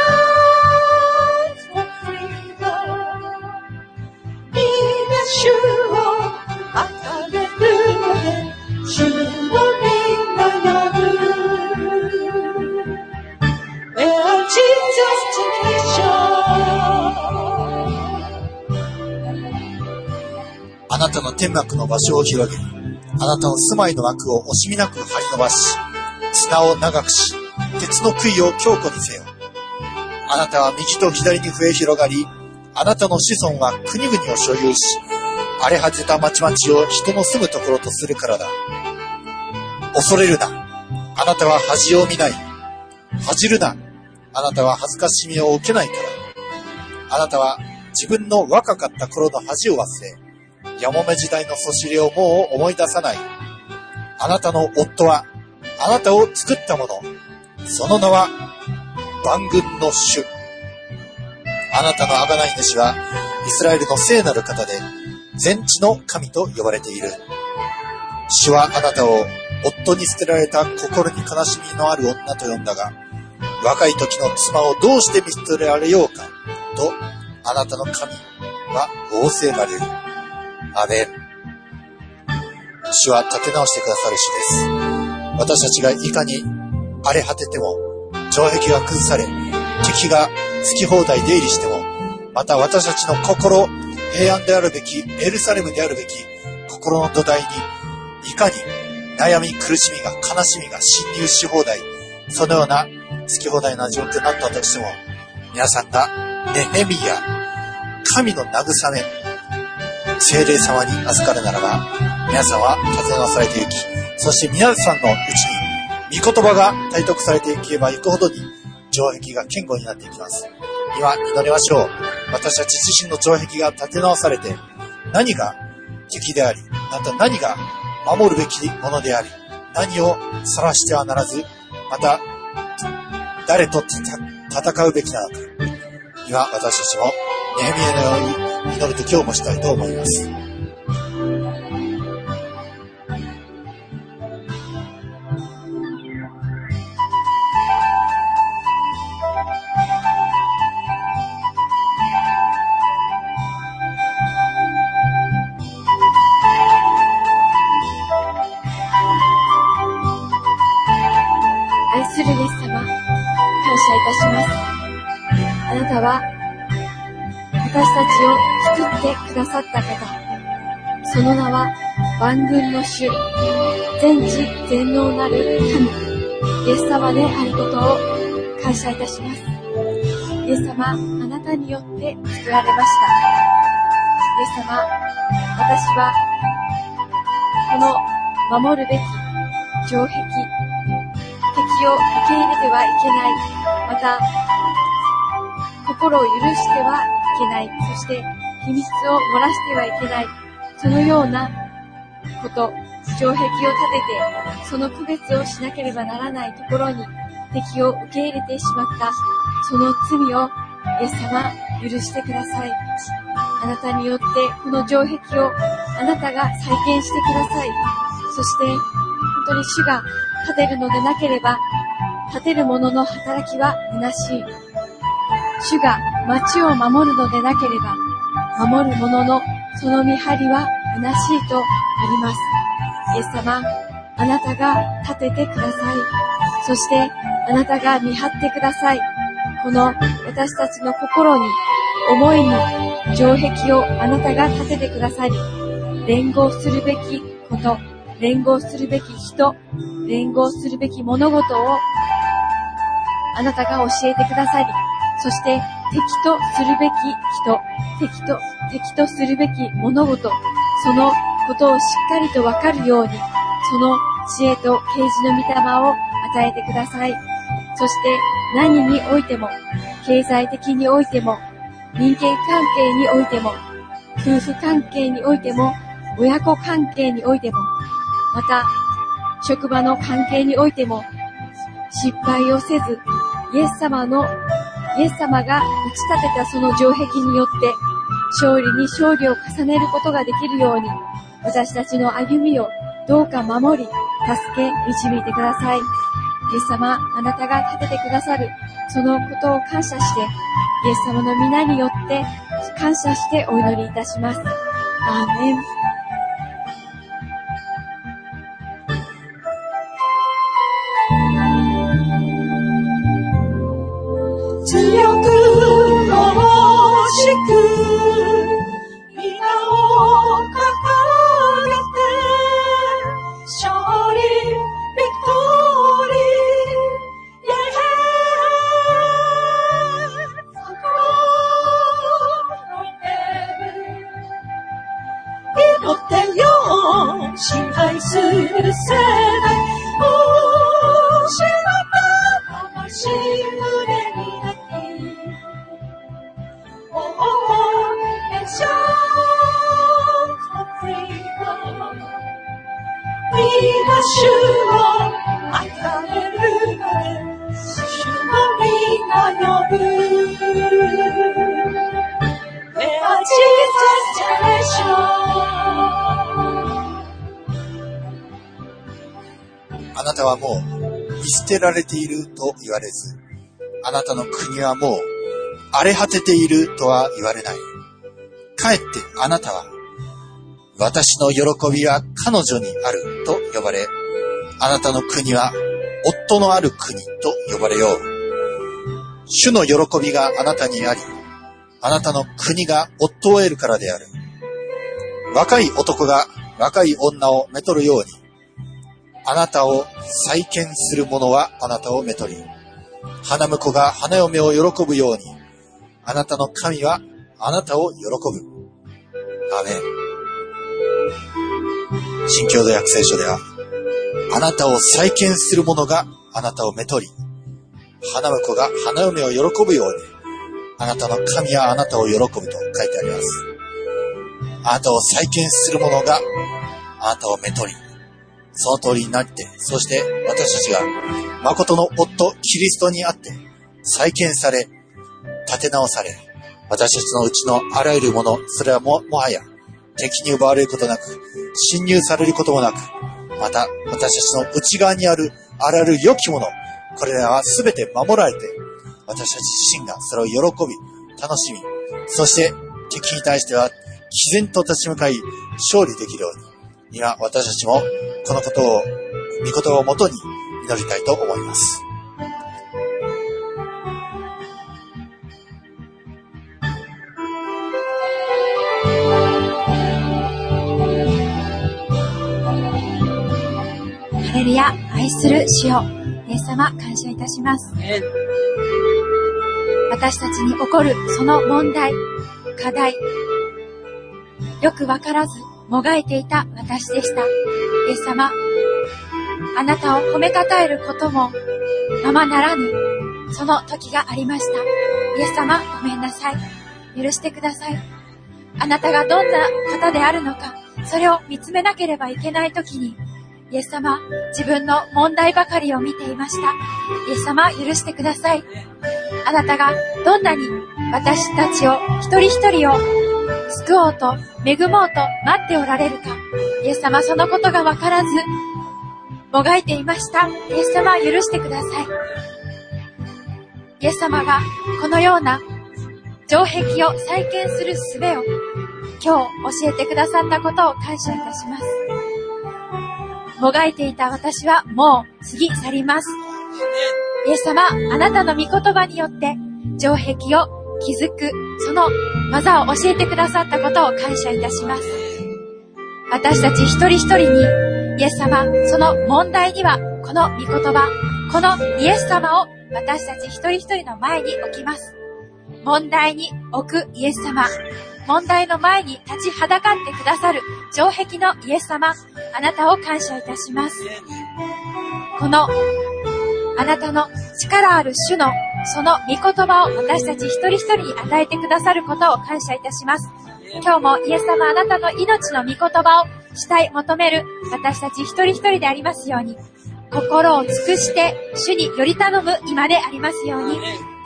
天幕の場所を広げ、あなたの住まいの枠を惜しみなく張り伸ばし、綱を長くし、鉄の杭を強固にせよ。あなたは右と左に増え広がり、あなたの子孫は国々を所有し、荒れ果てた町々を人の住むところとするからだ。恐れるな。あなたは恥を見ない。恥じるな。あなたは恥ずかしみを受けないから。あなたは自分の若かった頃の恥を忘れ、やもめ時代のそしりをもう思い出さない。あなたの夫は、あなたを作ったもの。その名は、万軍の主。あなたの贖い主は、イスラエルの聖なる方で、全地の神と呼ばれている。主はあなたを夫に捨てられた心に悲しみのある女と呼んだが、若い時の妻をどうして見捨てられようか、と、あなたの神は仰せられる。アメン。主は立て直してくださる主です。私たちがいかに荒れ果てても、城壁が崩され、敵が好き放題出入りしても、また私たちの心、平安であるべき、エルサレムであるべき、心の土台に、いかに悩み、苦しみが、悲しみが侵入し放題、そのような好き放題な状況になったとしても、皆さんがネヘミヤ、神の慰め、精霊様に預かるならば、皆さんは立て直されていき、そして皆さんのうちに、御言葉が体得されていけばいくほどに、城壁が堅固になっていきます。今、祈りましょう。私たち自身の城壁が立て直されて、何が敵であり、また何が守るべきものであり、何を晒してはならず、また、誰と戦うべきなのか。今、私たちも、ネヘミヤのように祈る時をもしたいと思います。てくださった方、その名は万軍の主、全知全能なる神、イエス様であることを感謝いたします。イエス様、あなたによって作られました。イエス様、私は、この守るべき城壁、敵を受け入れてはいけない、また、心を許してはいけない、そして秘密を漏らしてはいけない。そのようなこと、城壁を立てて、その区別をしなければならないところに敵を受け入れてしまった、その罪を、イエス様、許してください。あなたによって、この城壁をあなたが再建してください。そして、本当に主が立てるのでなければ、立てる者の働きは虚しい。主が町を守るのでなければ、守る者のその見張りは虚しいとあります。イエス様、あなたが立ててください。そして、あなたが見張ってください。この私たちの心に、思いに、城壁をあなたが立ててくださり、連合するべきこと、連合するべき人、連合するべき物事を、あなたが教えてくださり、そして敵とするべき人、敵と、敵とするべき物事、そのことをしっかりとわかるように、その知恵と啓示の御霊を与えてください。そして何においても、経済的においても、人間関係においても、夫婦関係においても、親子関係においても、また、職場の関係においても、失敗をせず、イエス様のイエス様が打ち立てたその城壁によって、勝利に勝利を重ねることができるように、私たちの歩みをどうか守り、助け、導いてください。イエス様、あなたが立ててくださる、そのことを感謝して、イエス様の皆によって感謝してお祈りいたします。アーメン。くあなたはもう見捨てられていると言われず、あなたの国はもう荒れ果てているとは言われない。かえってあなたは、私の喜びは彼女にあると呼ばれ、あなたの国は夫のある国と呼ばれよう。主の喜びがあなたにあり、あなたの国が夫を得るからである。若い男が若い女をめとるように、あなたを再建する者はあなたをめとり、花婿が花嫁を喜ぶように、あなたの神はあなたを喜ぶ。アメン。新共同訳聖書では、あなたを再建する者があなたをめとり、花婿が花嫁を喜ぶように、あなたの神はあなたを喜ぶと書いてあります。あなたを再建する者があなたをめとり、その通りになって、そして私たちが誠の夫、キリストにあって、再建され、立て直され、私たちのうちのあらゆるもの、それはも、もはや、敵に奪われることなく、侵入されることもなく、また、私たちの内側にあるあらゆる良きもの、これらはすべて守られて、私たち自身がそれを喜び、楽しみ、そして敵に対しては、毅然と立ち向かい、勝利できるように、今私たちもこのことを、御言葉をもとに祈りたいと思います。ハレルヤ、愛する主よ、イエス様、感謝いたします。私たちに起こるその問題、課題、よくわからず、もがいていた私でした。イエス様、あなたを褒めたたえることも、ままならぬ、その時がありました。イエス様、ごめんなさい。許してください。あなたがどんな方であるのか、それを見つめなければいけない時に、イエス様、自分の問題ばかりを見ていました。イエス様、許してください。あなたがどんなに私たちを一人一人を救おうと、恵もうと待っておられるか。イエス様、そのことがわからず、もがいていました。イエス様、許してください。イエス様がこのような城壁を再建する術を今日教えてくださったことを感謝いたします。もがいていた私はもう過ぎ去ります。イエス様、あなたの御言葉によって、城壁を築く、その技を教えてくださったことを感謝いたします。私たち一人一人に、イエス様、その問題には、この御言葉、このイエス様を私たち一人一人の前に置きます。問題に置くイエス様、問題の前に立ちはだかってくださる城壁のイエス様、あなたを感謝いたします。この、あなたの力ある主のその御言葉を私たち一人一人に与えてくださることを感謝いたします。今日もイエス様あなたの命の御言葉をしたい求める私たち一人一人でありますように、心を尽くして主により頼む今でありますように、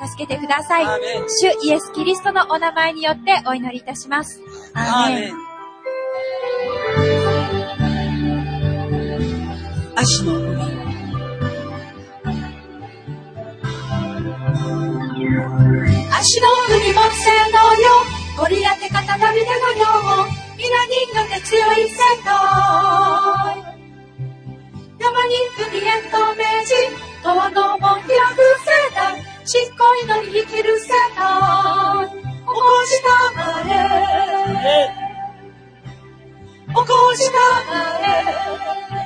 助けてください。主イエス・キリストのお名前によってお祈りいたします。アーメン。足の足の海木星のよゴリラテカタナビデのよ。皆人間で強い世界山に海へと命じ川の門開く世代しっこいのに生きる世界起こしたまえ。起こしたまえ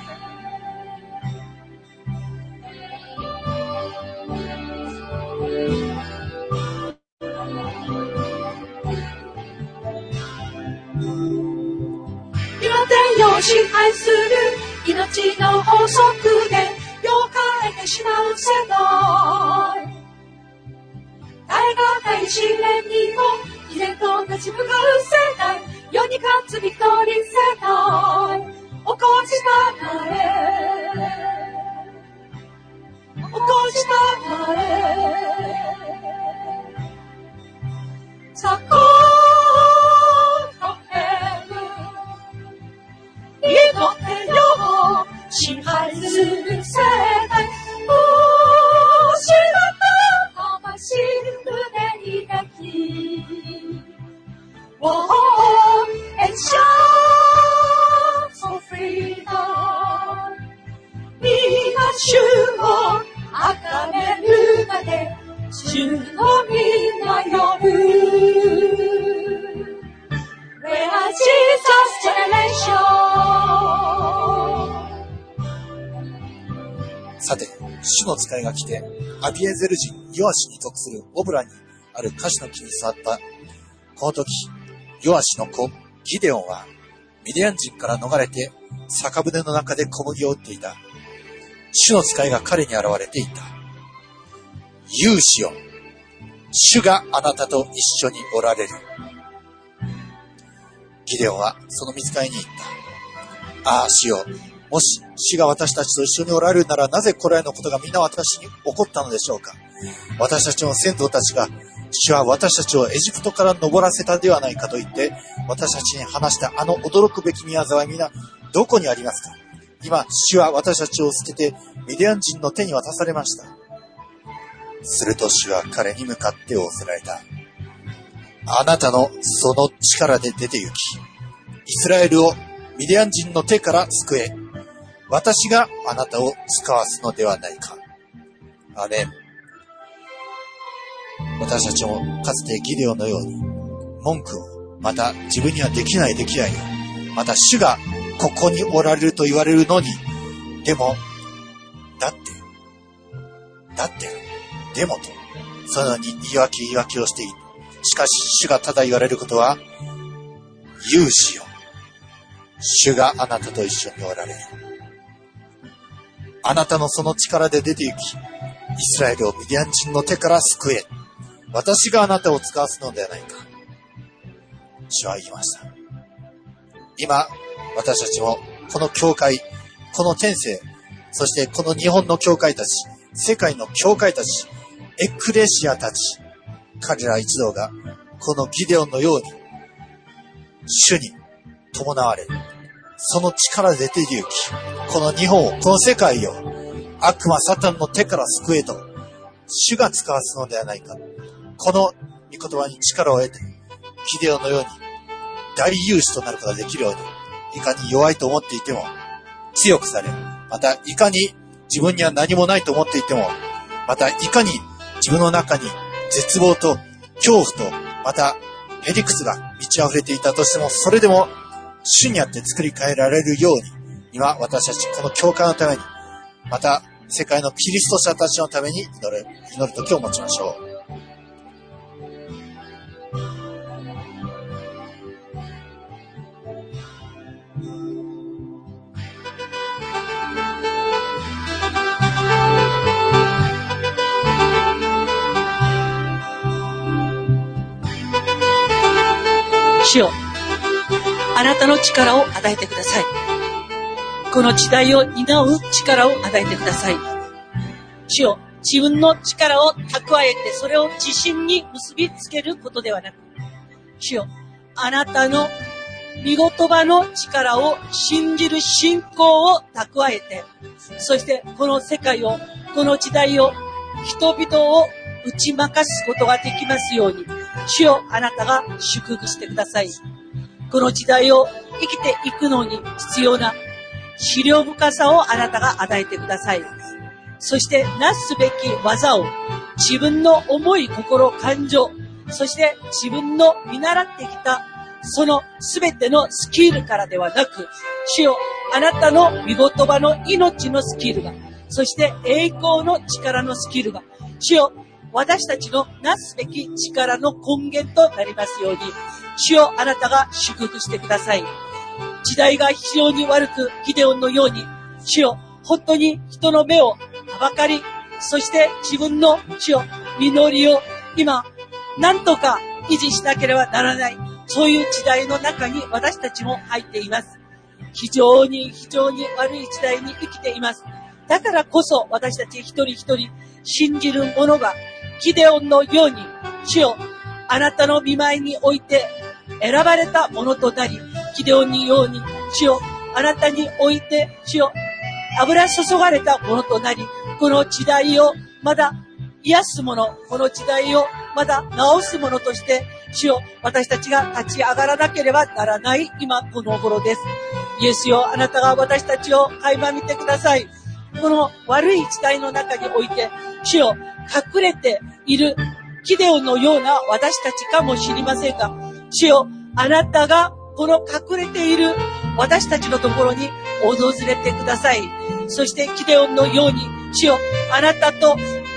を支配する命の法則で世を変えてしまう世代大が大試練にも毅然と立ち向かう世代世に勝つビクトリー世代起こしたまえ。起こしたまえ。さこ祈ってよ支配する世帝，もう不得，と們是我的敵人。我 and shout for freedom，你が主を崇めるまで、主の皆よる。ぶ Where Jesus generation さて、主の使いが来て、アビエゼル人ヨアシに属するオブラにあるカシの木に座った。この時、ヨアシの子、ギデオンは、ミディアン人から逃れて、酒舟の中で小麦を打っていた。主の使いが彼に現れていた。勇士よ。主があなたと一緒におられる。ギデオンはその見つかりに言った。ああ、主よ。もし、主が私たちと一緒におられるなら、なぜこれらのことが皆私に起こったのでしょうか私たちの先祖たちが、主は私たちをエジプトから登らせたではないかと言って、私たちに話したあの驚くべき宮沢は皆、どこにありますか今、主は私たちを捨てて、ミディアン人の手に渡されました。すると主は彼に向かって仰せられた。あなたのその力で出て行き、イスラエルをミディアン人の手から救え、私があなたを使わすのではないか。アメン。私たちもかつてギデオのように、文句を、また自分にはできないできないよ。また主がここにおられると言われるのに、でも、だって、だって、でもと、そのように言い訳言い訳をしている。しかし主がただ言われることは、勇士よ。主があなたと一緒におられる。あなたのその力で出て行き、イスラエルをミディアン人の手から救え。私があなたを使わすのではないか。主は言いました。今、私たちも、この教会、この天性、そしてこの日本の教会たち、世界の教会たち、エクレシアたち、彼ら一同が、このギデオンのように、主に伴われ、その力で出て行き、この日本を、この世界を、悪魔サタンの手から救えと、主が使わすのではないか。この御言葉に力を得て、ギデオンのように、大勇士となることができるように、いかに弱いと思っていても、強くされ、またいかに自分には何もないと思っていても、またいかに自分の中に絶望と恐怖と、またへりくつが満ち溢れていたとしても、それでも主にあって作り変えられるように、今私たちこの教会のために、また世界のキリスト者たちのために祈る、祈る時を持ちましょう。主よ、あなたの力を与えてください。この時代を担う力を与えてください。主よ、自分の力を蓄えて、それを自信に結びつけることではなく、主よ、あなたの見言葉の力を信じる信仰を蓄えて、そしてこの世界を、この時代を、人々を打ち負かすことができますように、主よあなたが祝福してください。この時代を生きていくのに必要な資料深さをあなたが与えてください。そして、なすべき技を自分の思い、心、感情、そして自分の見習ってきたそのすべてのスキルからではなく、主よ、あなたの見言葉の命のスキルが、そして栄光の力のスキルが、主よ、私たちのなすべき力の根源となりますように、主よあなたが祝福してください。時代が非常に悪く、ギデオンのように、主よ、本当に人の目をはばかり、そして自分の主よ、実りを今、なんとか維持しなければならない。そういう時代の中に私たちも入っています。非常に非常に悪い時代に生きています。だからこそ私たち一人一人信じる者がギデオンのように、主よ、あなたの見舞いにおいて選ばれたものとなり、ギデオンにように、主よ、あなたにおいて、主よ、油注がれたものとなり、この時代をまだ癒すもの、この時代をまだ治すものとして、主よ、私たちが立ち上がらなければならない今この頃です。イエスよ、あなたが私たちを垣間見てください。この悪い時代の中において、主よ、隠れているキデオンのような私たちかもしれませんが、主よ、あなたがこの隠れている私たちのところに訪れてください。そしてキデオンのように、主よ、あなたと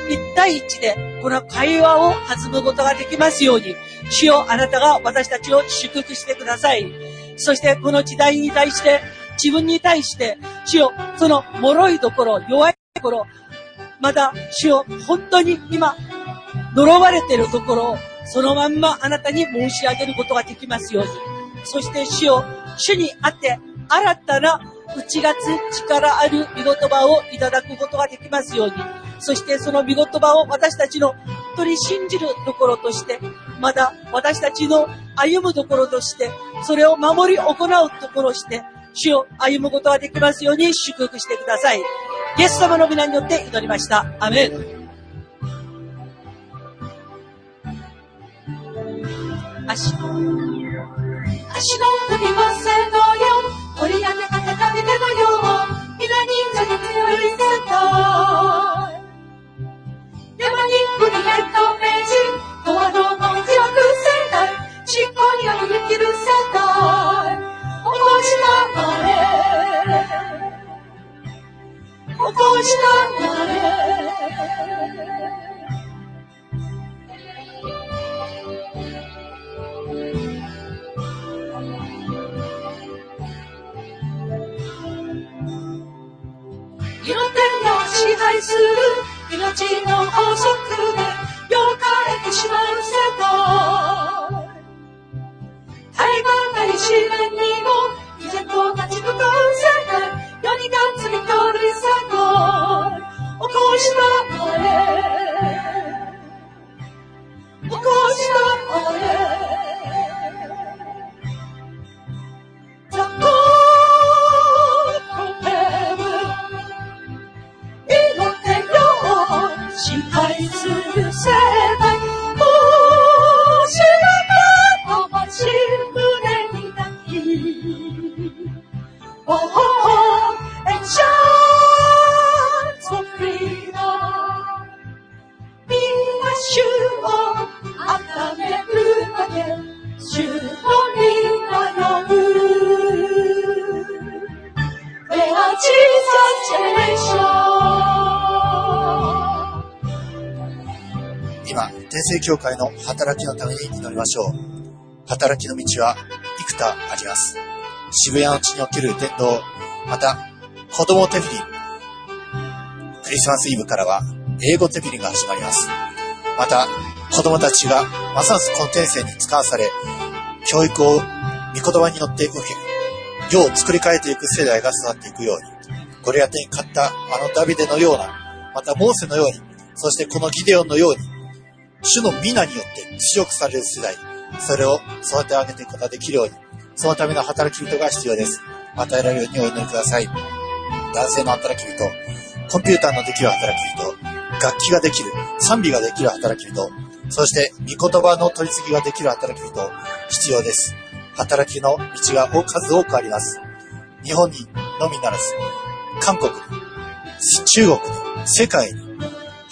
一対一でこの会話を弾むことができますように、主よ、あなたが私たちを祝福してください。そしてこの時代に対して、自分に対して、主よ、その脆いところ、弱いところ、また、主よ、本当に今、呪われているところを、そのまんまあなたに申し上げることができますように。そして主よ、主にあって、新たな内がつ力ある見言葉をいただくことができますように。そしてその見言葉を私たちの取り信じるところとして、まだ私たちの歩むところとして、それを守り行うところして、主を歩むことができますように祝福してください。イエス様の皆によって祈りました。アメン。足の、足の踏みせのよ、取り上げたてたびてのよう、皆人数に強い世界。山に降りへと命じ、ドアのの強く世界、信仰により生きる世界。起こしたまれ、起こしたまれ。天を支配する。命の法則で試練にも依然と立ち向かうの働きのために祈りましょう。働きの道は幾多あります。渋谷の地における伝道、また、子供テフィリン。クリスマスイブからは英語テフィリンが始まります。また、子供たちがますますこの天性に使わされ、教育を御言葉によって受け、世を作り変えていく世代が育っていくように、ゴリアテに勝ったあのダビデのような、またモーセのように、そしてこのギデオンのように、主の皆によって強くされる世代、それを育て上げていくことができるように、そのための働き人が必要です。与えられるようにお祈りください。男性の働き人、コンピューターのできる働き人、楽器ができる、賛美ができる働き人、そして御言葉の取り次ぎができる働き人、必要です。働きの道が数多くあります。日本にのみならず、韓国に、中国に、世界に、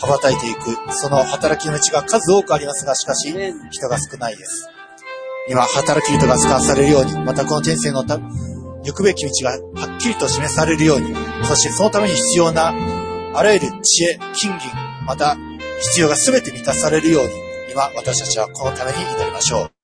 羽ばたいていく、その働きの道が数多くありますが、しかし、人が少ないです。今、働き人が使わされるように、またこの人生のた行くべき道がはっきりと示されるように、そしてそのために必要な、あらゆる知恵、金銀、また必要が全て満たされるように、今、私たちはこのために祈りましょう。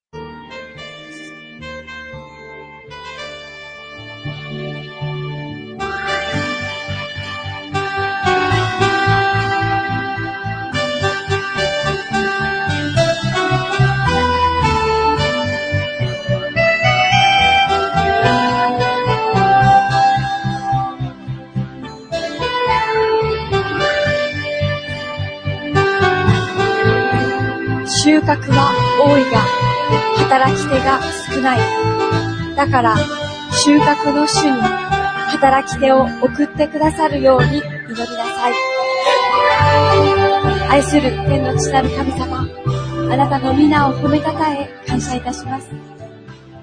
収穫は多いが、働き手が少ない。だから、収穫の主に働き手を送ってくださるように祈りなさい。愛する天の父なる神様、あなたの皆を褒めたたえ感謝いたします。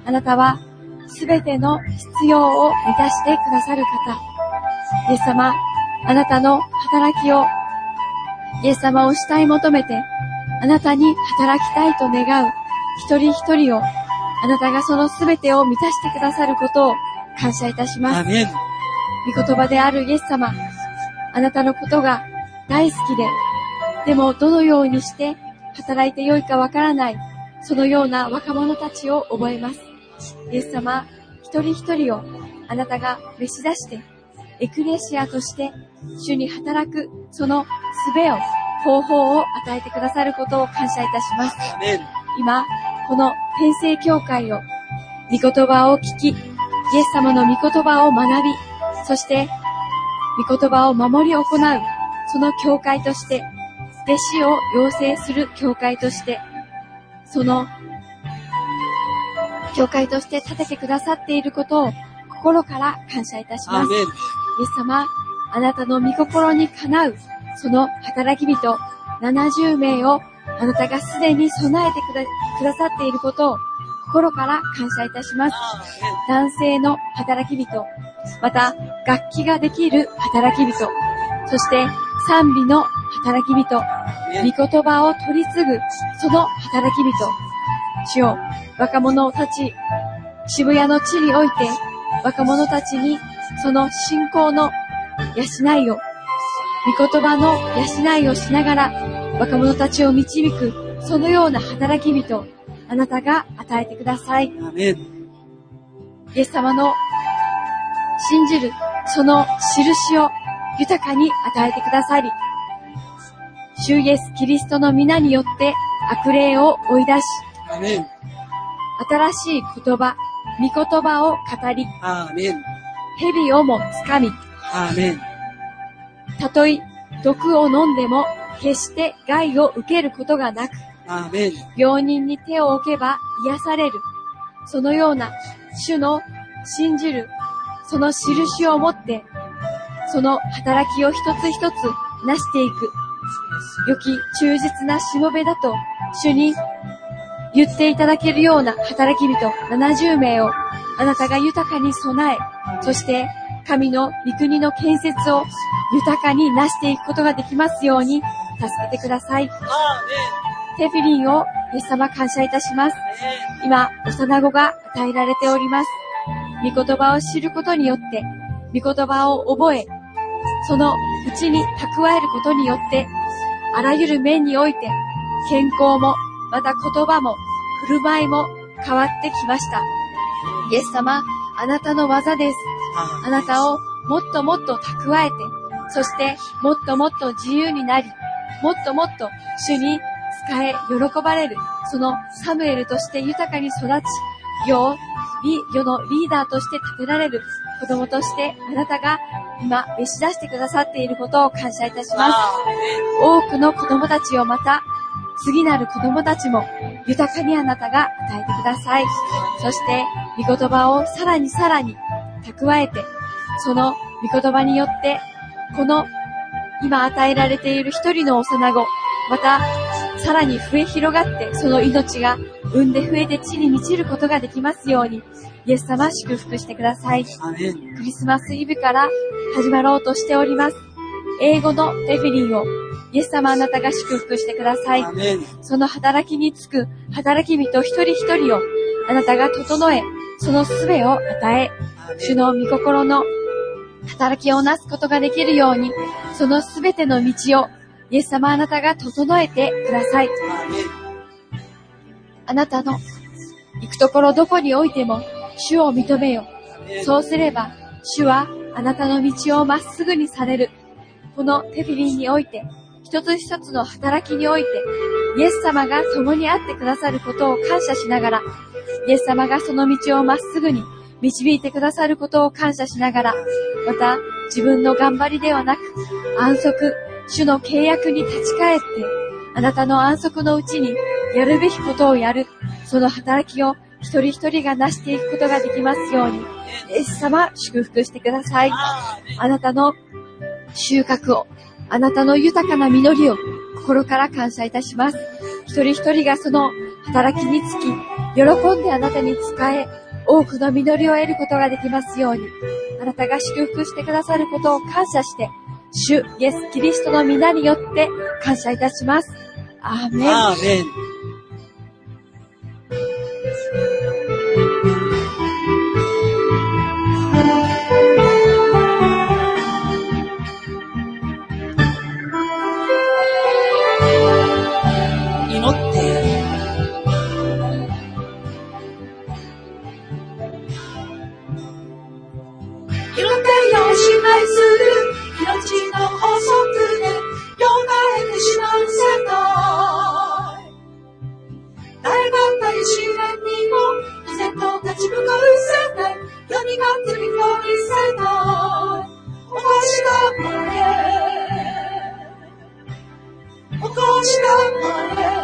あなたはすべての必要を満たしてくださる方。イエス様、あなたの働きを、イエス様を慕い求めて、あなたに働きたいと願う一人一人を、あなたがそのすべてを満たしてくださることを感謝いたします。御言葉であるイエス様、あなたのことが大好きで、でもどのようにして働いてよいかわからない、そのような若者たちを覚えます。イエス様、一人一人をあなたが召し出して、エクレシアとして主に働くその術を、方法を与えてくださることを感謝いたします。今、この天聖教会を、御言葉を聞き、イエス様の御言葉を学び、そして、御言葉を守り行う、その教会として、弟子を養成する教会として、その、教会として立ててくださっていることを心から感謝いたします。イエス様、あなたの御心にかなう、その働き人70名をあなたがすでに備えてくださっていることを心から感謝いたします。男性の働き人、また楽器ができる働き人、そして賛美の働き人、御言葉を取り継ぐその働き人、主よ若者たち、渋谷の地において若者たちにその信仰の養いを、御言葉の養いをしながら若者たちを導くそのような働き人、あなたが与えてください。アメン。イエス様の信じるその印を豊かに与えてくださり、主イエス・キリストの皆によって悪霊を追い出し、アメン。新しい言葉、御言葉を語り、アーメン。蛇をも掴み、アーメン。たとえ毒を飲んでも決して害を受けることがなく。病人に手を置けば癒される。そのような主の信じる、その印を持って、その働きを一つ一つなしていく。良き忠実なしもべだと主に言っていただけるような働き人70名をあなたが豊かに備え、そして神の御国の建設を豊かになしていくことができますように助けてください。テフィリンをイエス様感謝いたします。今、幼子が与えられております。御言葉を知ることによって、御言葉を覚え、そのうちに蓄えることによって、あらゆる面において、健康も、また言葉も、振る舞いも変わってきました。イエス様、あなたの技です。あなたをもっともっと蓄えて、そしてもっともっと自由になり、もっともっと主に使え、喜ばれる、そのサムエルとして豊かに育ち、世を、リ世のリーダーとして立てられる子供としてあなたが今召し出してくださっていることを感謝いたします。多くの子供たちをまた、次なる子供たちも豊かにあなたが与えてください。そして、御言葉をさらにさらに蓄えて、その御言葉によって、この今与えられている一人の幼子、また、さらに増え広がって、その命が産んで増えて地に満ちることができますように、イエス様祝福してください。クリスマスイブから始まろうとしております。英語のテフィリンをイエス様あなたが祝福してください。その働きにつく働き人一人一人をあなたが整え、その術を与え、主の御心の働きをなすことができるように、そのすべての道をイエス様あなたが整えてください。あなたの行くところどこにおいても主を認めよ。そうすれば、主はあなたの道をまっすぐにされる。このテフィリンにおいて、一つ一つの働きにおいて、イエス様が共にあってくださることを感謝しながら、イエス様がその道をまっすぐに導いてくださることを感謝しながら、また自分の頑張りではなく、安息、主の契約に立ち返って、あなたの安息のうちにやるべきことをやる、その働きを一人一人が成していくことができますように、イエス様祝福してください。あなたの収穫を、あなたの豊かな実りを心から感謝いたします。一人一人がその働きにつき、喜んであなたに仕え、多くの実りを得ることができますように、あなたが祝福してくださることを感謝して、主イエス・キリストの皆によって感謝いたします。アーメン。アーメン。を支配する命の法則でよがれてしまう世界誰ばったり試練にも自然と立ち向かう世界世にがってる人に世界おかしな前おかしな前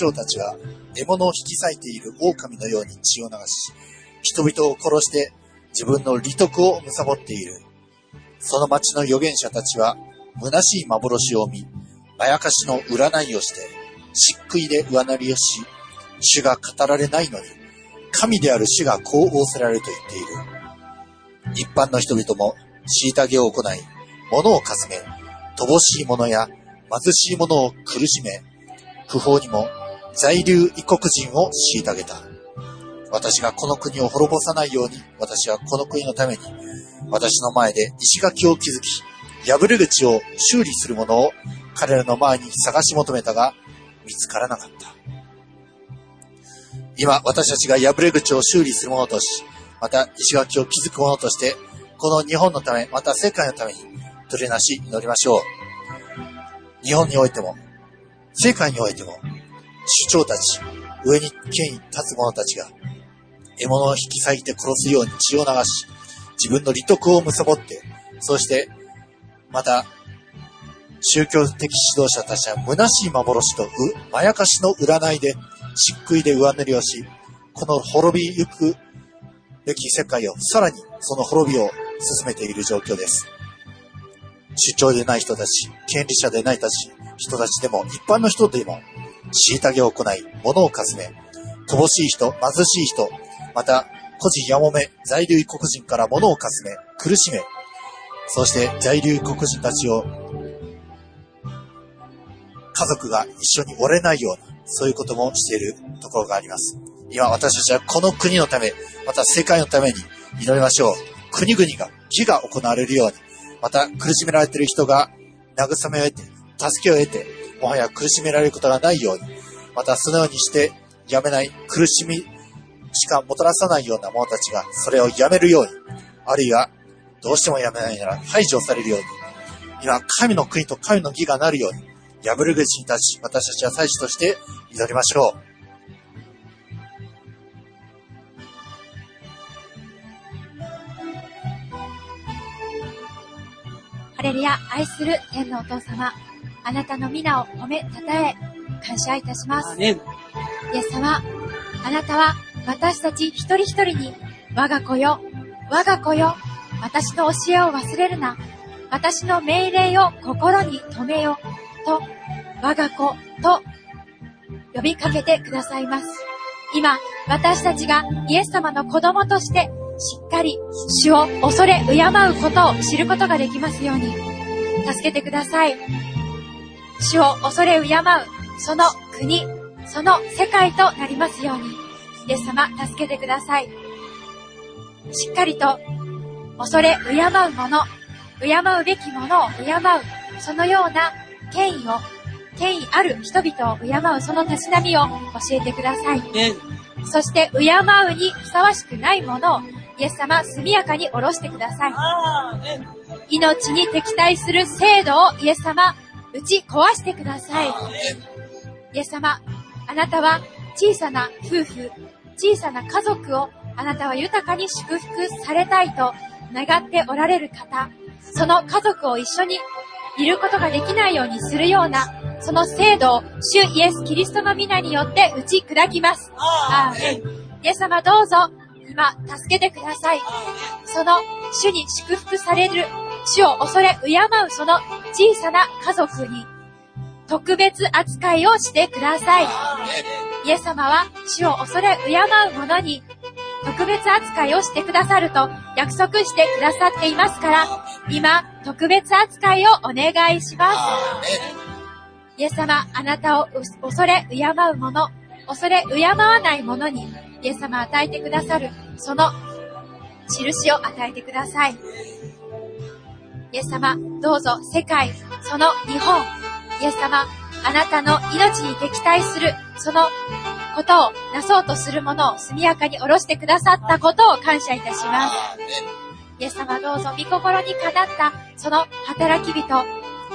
長たちは獲物を引き裂いている狼のように血を流し、人々を殺して自分の利得を貪っている。その町の預言者たちは虚しい幻を見、まやかしの占いをして、漆喰で上塗りをし、主が語られないのに、神である主がこう仰せられると言っている。一般の人々も虐げを行い、物をかすめ、乏しい者や貧しい者を苦しめ、不法にも在留異国人を虐げた。私がこの国を滅ぼさないように、私はこの国のために、私の前で石垣を築き、破れ口を修理する者を彼らの前に探し求めたが、見つからなかった。今、私たちが破れ口を修理する者とし、また石垣を築く者として、この日本のため、また世界のために、取りなし祈りましょう。日本においても、世界においても、首長たち、上に権威立つ者たちが、獲物を引き裂いて殺すように血を流し、自分の利得を貪って、そして、また、宗教的指導者たちは虚しい幻とうまやかしの占いで、漆喰で上塗りをし、この滅びゆくべき世界を、さらにその滅びを進めている状況です。主張でない人たち、権利者でないたち、人たちでも、一般の人でも、虐げを行い、物をかすめ、乏しい人、貧しい人、また、孤児やもめ、在留異国人から物をかすめ、苦しめ、そして在留異国人たちを、家族が一緒に折れないような、そういうこともしているところがあります。今私たちはこの国のため、また世界のために祈りましょう。国々が、義が行われるように、また苦しめられている人が慰めを得て、助けを得て、もはや苦しめられることがないように、またそのようにしてやめない苦しみしかもたらさないような者たちがそれをやめるように、あるいはどうしてもやめないなら排除されるように、今神の国と神の義がなるように、破る口に立ち、私たちは祭司として祈りましょう。ハレルヤ、愛する天のお父様、あなたの皆を褒めたたえ、感謝いたします。イエス様、あなたは私たち一人一人に、我が子よ、我が子よ、私の教えを忘れるな。私の命令を心に留めよ。と、我が子と呼びかけてくださいます。今、私たちがイエス様の子供として、しっかり主を恐れ敬うことを知ることができますように、助けてください。主を恐れ敬う、その国、その世界となりますように、イエス様、助けてください。しっかりと、恐れ敬うもの、敬うべきものを敬う、そのような権威を、権威ある人々を敬うそのたしなみを教えてください。ねそして、敬うにふさわしくないものを、イエス様、速やかに下ろしてください。命に敵対する制度をイエス様、打ち壊してください。イエス様、あなたは小さな夫婦、小さな家族をあなたは豊かに祝福されたいと願っておられる方、その家族を一緒にいることができないようにするような、その制度を主イエス・キリストの皆によって打ち砕きます。アーメンイエス様どうぞ、今、助けてください。その主に祝福される、主を恐れ敬うその小さな家族に、特別扱いをしてください。イエス様は主を恐れ敬う者に、特別扱いをしてくださると約束してくださっていますから、今、特別扱いをお願いします。イエス様、あなたを恐れ敬う者、恐れ敬わない者に、イエス様与えてくださる、その印を与えてください。イエス様、どうぞ世界、その日本、イエス様、あなたの命に敵対する、そのことをなそうとするものを速やかに下ろしてくださったことを感謝いたします。イエス様どうぞ、御心にかなった、その働き人、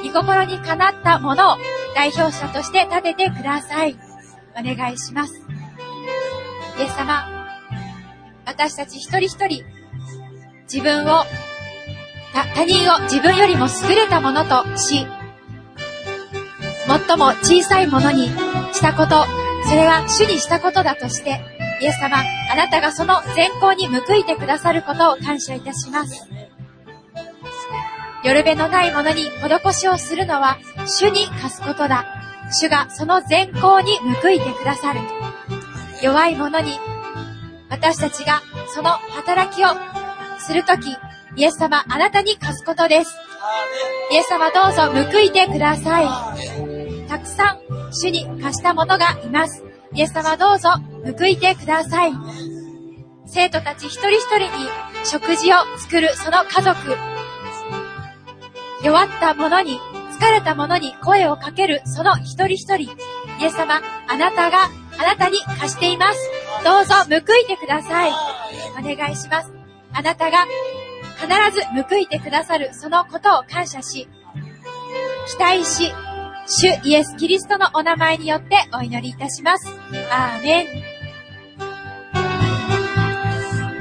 御心にかなったものを代表者として立ててください。お願いします。イエス様、私たち一人一人、自分を、た他人を自分よりも優れたものとし、最も小さいものにしたこと、それは主にしたことだとして、イエス様、あなたがその善行に報いてくださることを感謝いたします。夜べのないものに施しをするのは主に貸すことだ。主がその善行に報いてくださる。弱い者に私たちがその働きをするとき、イエス様あなたに貸すことです。イエス様どうぞ報いてください。たくさん主に貸した者がいます。イエス様どうぞ報いてください。生徒たち一人一人に食事を作るその家族。弱った者に、疲れた者に声をかけるその一人一人。イエス様、あなたがあなたに貸しています。どうぞ報いてください。お願いします。あなたが必ず報いてくださるそのことを感謝し、期待し、主イエス・キリストのお名前によってお祈りいたします。アーメン。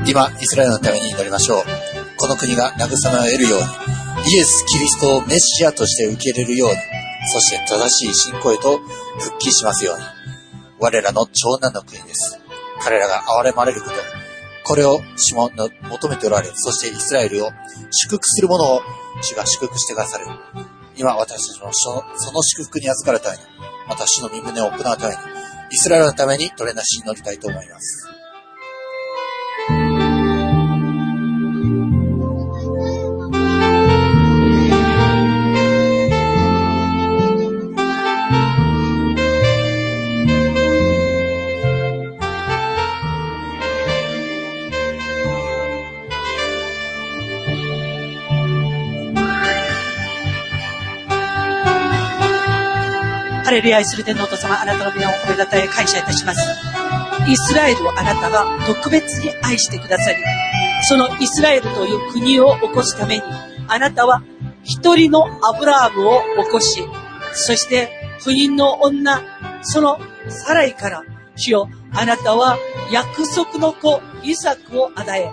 今、イスラエルのために祈りましょう。この国が慰めを得るように、イエス・キリストをメシアとして受け入れるように、そして正しい信仰へと復帰しますように。我らの長男の国です。彼らが憐れまれること、これを主も求めておられ、そしてイスラエルを祝福する者を主が祝福してくださる。今私たちのその祝福に預かるために、また主の身胸を行うために、イスラエルのために取れなしに乗りたいと思います。レルヤ愛する天皇と様、あなたの皆を褒めたたえ感謝いたします。イスラエルをあなたが特別に愛してくださり、そのイスラエルという国を起こすために、あなたは一人のアブラハムを起こし、そして不妊の女、そのサライから、主よ、あなたは約束の子、イサクを与え、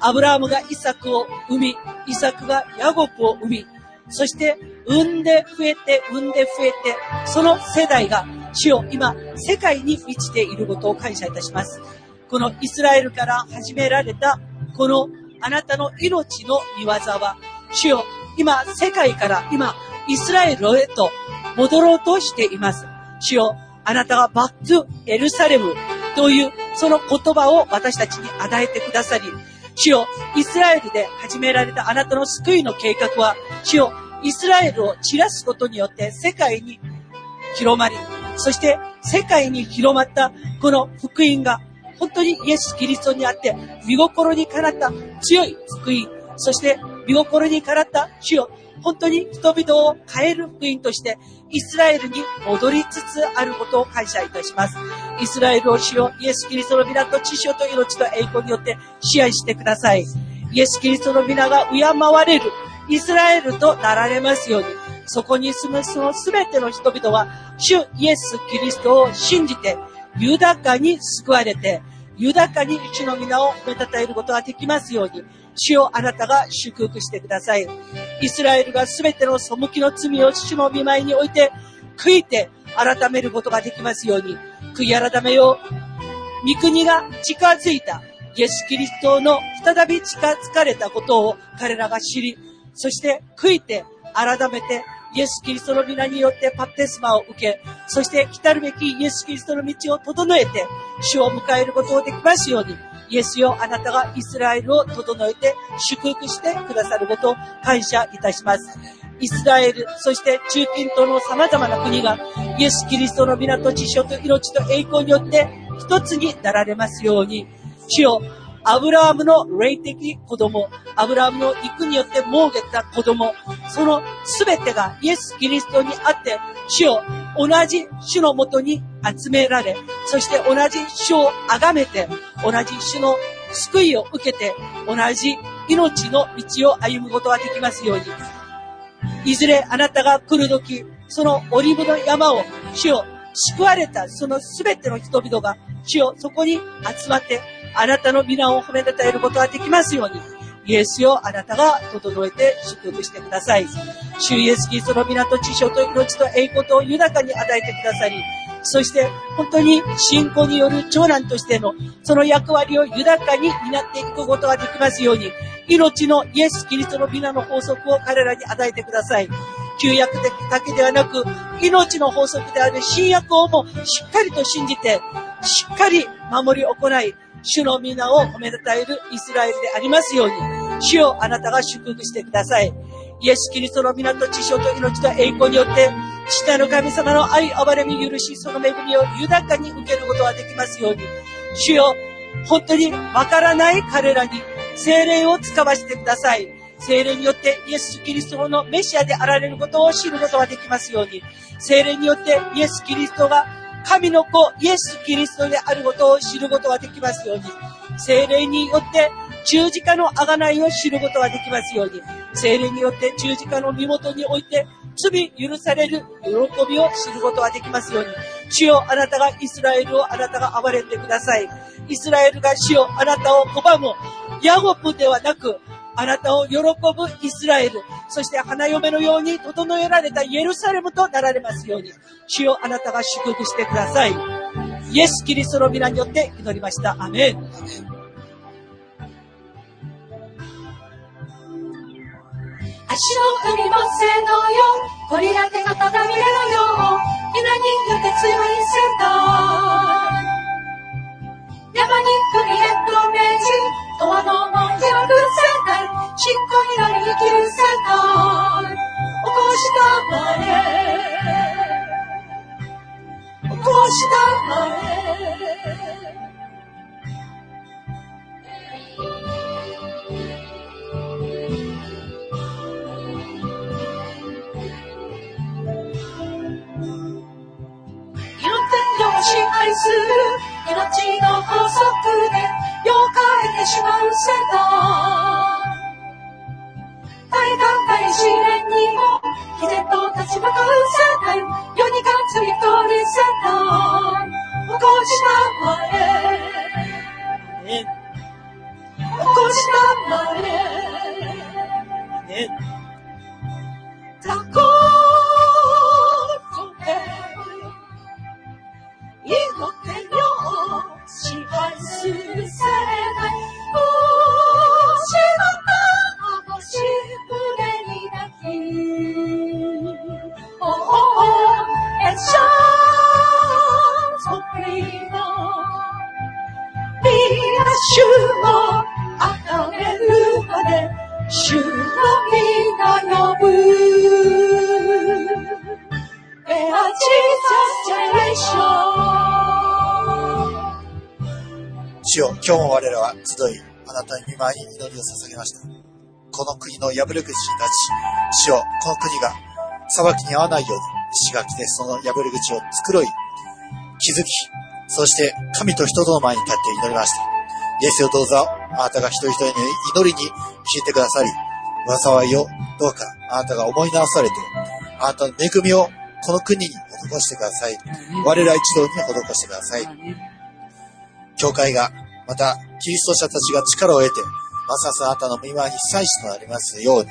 アブラハムがイサクを産み、イサクがヤゴプを産み、そして、産んで増えて、産んで増えて、その世代が、主よ、今、世界に満ちていることを感謝いたします。このイスラエルから始められた、このあなたの命の見業は、主よ、今、世界から今、イスラエルへと戻ろうとしています。主よ、あなたがバックエルサレムというその言葉を私たちに与えてくださり、主よ、イスラエルで始められたあなたの救いの計画は、主よ、イスラエルを散らすことによって世界に広まり、そして世界に広まったこの福音が本当にイエス・キリストにあって見心にかなった強い福音、そして見心にかなった主よ、本当に人々を変える福音としてイスラエルに戻りつつあることを感謝いたします。イスラエルを主よ、イエス・キリストの皆と知性と命と栄光によって支配してください。イエス・キリストの皆が敬われるイスラエルとなられますように、そこに住むその全ての人々は、主イエス・キリストを信じて、豊かに救われて、豊かに主の皆を褒めたたえることができますように、主をあなたが祝福してください。イスラエルが全ての背きの罪を主の見舞いに置いて、悔いて改めることができますように、悔い改めよう。御国が近づいた、イエス・キリストの再び近づかれたことを彼らが知り、そして悔いて改めてイエス・キリストの皆によってパプテスマを受け、そして来たるべきイエス・キリストの道を整えて、主を迎えることをできますように、イエスよ、あなたがイスラエルを整えて祝福してくださることを感謝いたします。イスラエル、そして中近東の様々な国が、イエス・キリストの皆と知性と命と栄光によって一つになられますように、主よ、アブラハムの霊的子供、アブラハムの育によって設けた子供、その全てがイエス・キリストにあって、主を同じ主のもとに集められ、そして同じ主を崇めて、同じ主の救いを受けて、同じ命の道を歩むことができますように。いずれあなたが来るとき、そのオリブの山を主を救われたその全ての人々が主をそこに集まってあなたの皆を褒めたたえることができますように、イエスよあなたが整えて祝福してください。主イエスキリストの皆と知性と命と栄光と豊かに与えてくださり、そして本当に信仰による長男としてのその役割を豊かに担っていくことができますように、命のイエス・キリストの皆の法則を彼らに与えてください。旧約的だけではなく、命の法則である新約をもしっかりと信じて、しっかり守り行い、主の皆を褒めたたえるイスラエルでありますように、主をあなたが祝福してください。イエス・キリストの皆と知性と命と栄光によって、父の神様の愛、憐れみ、許し、その恵みを豊かに受けることができますように、主よ、本当にわからない彼らに精霊を使わせてください。精霊によってイエス・キリストのメシアであられることを知ることができますように、精霊によってイエス・キリストが神の子、イエス・キリストであることを知ることができますように、精霊によって十字架の贖いを知ることができますように、精霊によって十字架の身元において罪許される喜びを知ることができますように、主よあなたがイスラエルをあなたが憐れんでください。イスラエルが主よあなたを拒む、ヤゴプではなく、あなたを喜ぶイスラエル、そして花嫁のように整えられたイエルサレムとなられますように、主よあなたが祝福してください。イエス・キリストの皆によって祈りました。アメン。足の踏みもせのよゴリラ手がただ見れのよ皆によって強いせた山に振りへと命じドアの門開くせた執行になり生きるせた起こしたまえ起こしたまえ支配する。命の法則で。妖怪へしまうせた代大学い試練にも毅然と立ち向かう世代世に勝つ一人せた起こしたまえ起こしたまえに雑魚て것 支配する世代おしまたまし胸に泣きおおエシャソプリノリアシュをあがめるまで主の皆呼ぶ They are Jesus generation 主よ、今日も我らは集い、あなたに見舞いに祈りを捧げました。この国の破る口に立ち、主よ、この国が裁きに合わないように、石垣でその破る口を繕い、気づき、そして神と人との前に立って祈りました。イエスよどうぞ、あなたが一人一人の祈りに聞いてくださり、災いをどうかあなたが思い直されて、あなたの恵みをこの国に施してください。我ら一同に施してください。教会が、また、キリスト者たちが力を得て、ますますあなたの御前に祭司となりますように、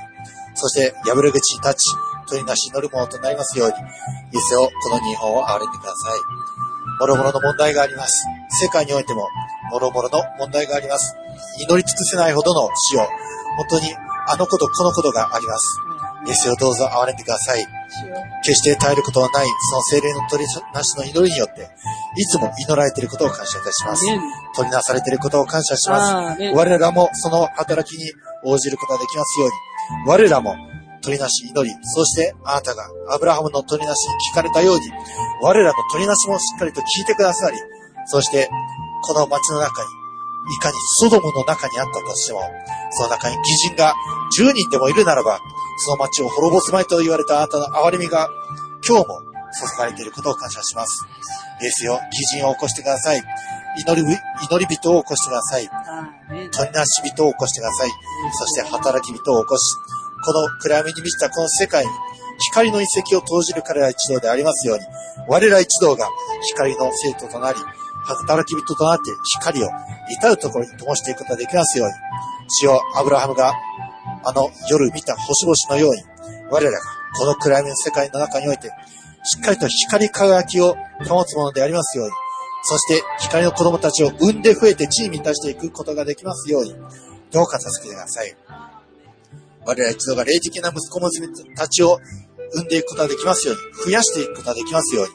そして、破れ口に立ち、取りなし祈るものとなりますように、イエスを、この日本を憐れんでください。もろもろの問題があります。世界においても、もろもろの問題があります。祈り尽くせないほどの死を、本当に、あのことこのことがあります。イエスをどうぞ憐れんでください。決して耐えることのない、その精霊の取りなしの祈りによって、いつも祈られていることを感謝いたします。取りなされていることを感謝します。我らもその働きに応じることができますように、我らも取りなし祈り、そしてあなたがアブラハムの取りなしに聞かれたように、我らの取りなしもしっかりと聞いてくださり、そしてこの町の中に、いかにソドムの中にあったとしても、その中に義人が10人でもいるならば、その町を滅ぼすまいと言われたあなたの憐れみが、今日も注がれていることを感謝します。イエスよ、義人を起こしてください。祈り、祈り人を起こしてください。取りなし人を起こしてください。そして働き人を起こし、この暗闇に満ちたこの世界に光の遺跡を投じる彼ら一同でありますように、我ら一同が光の生徒となり、働き人となって光を至るところに灯していくことができますように、主よアブラハムがあの夜見た星々のように、我らがこの暗闇の世界の中において、しっかりと光り輝きを保つものでありますように、そして光の子供たちを産んで増えて地位に満たしていくことができますように、どうか助けてください。我ら一同が霊的な息子娘たちを産んでいくことができますように、増やしていくことができますように、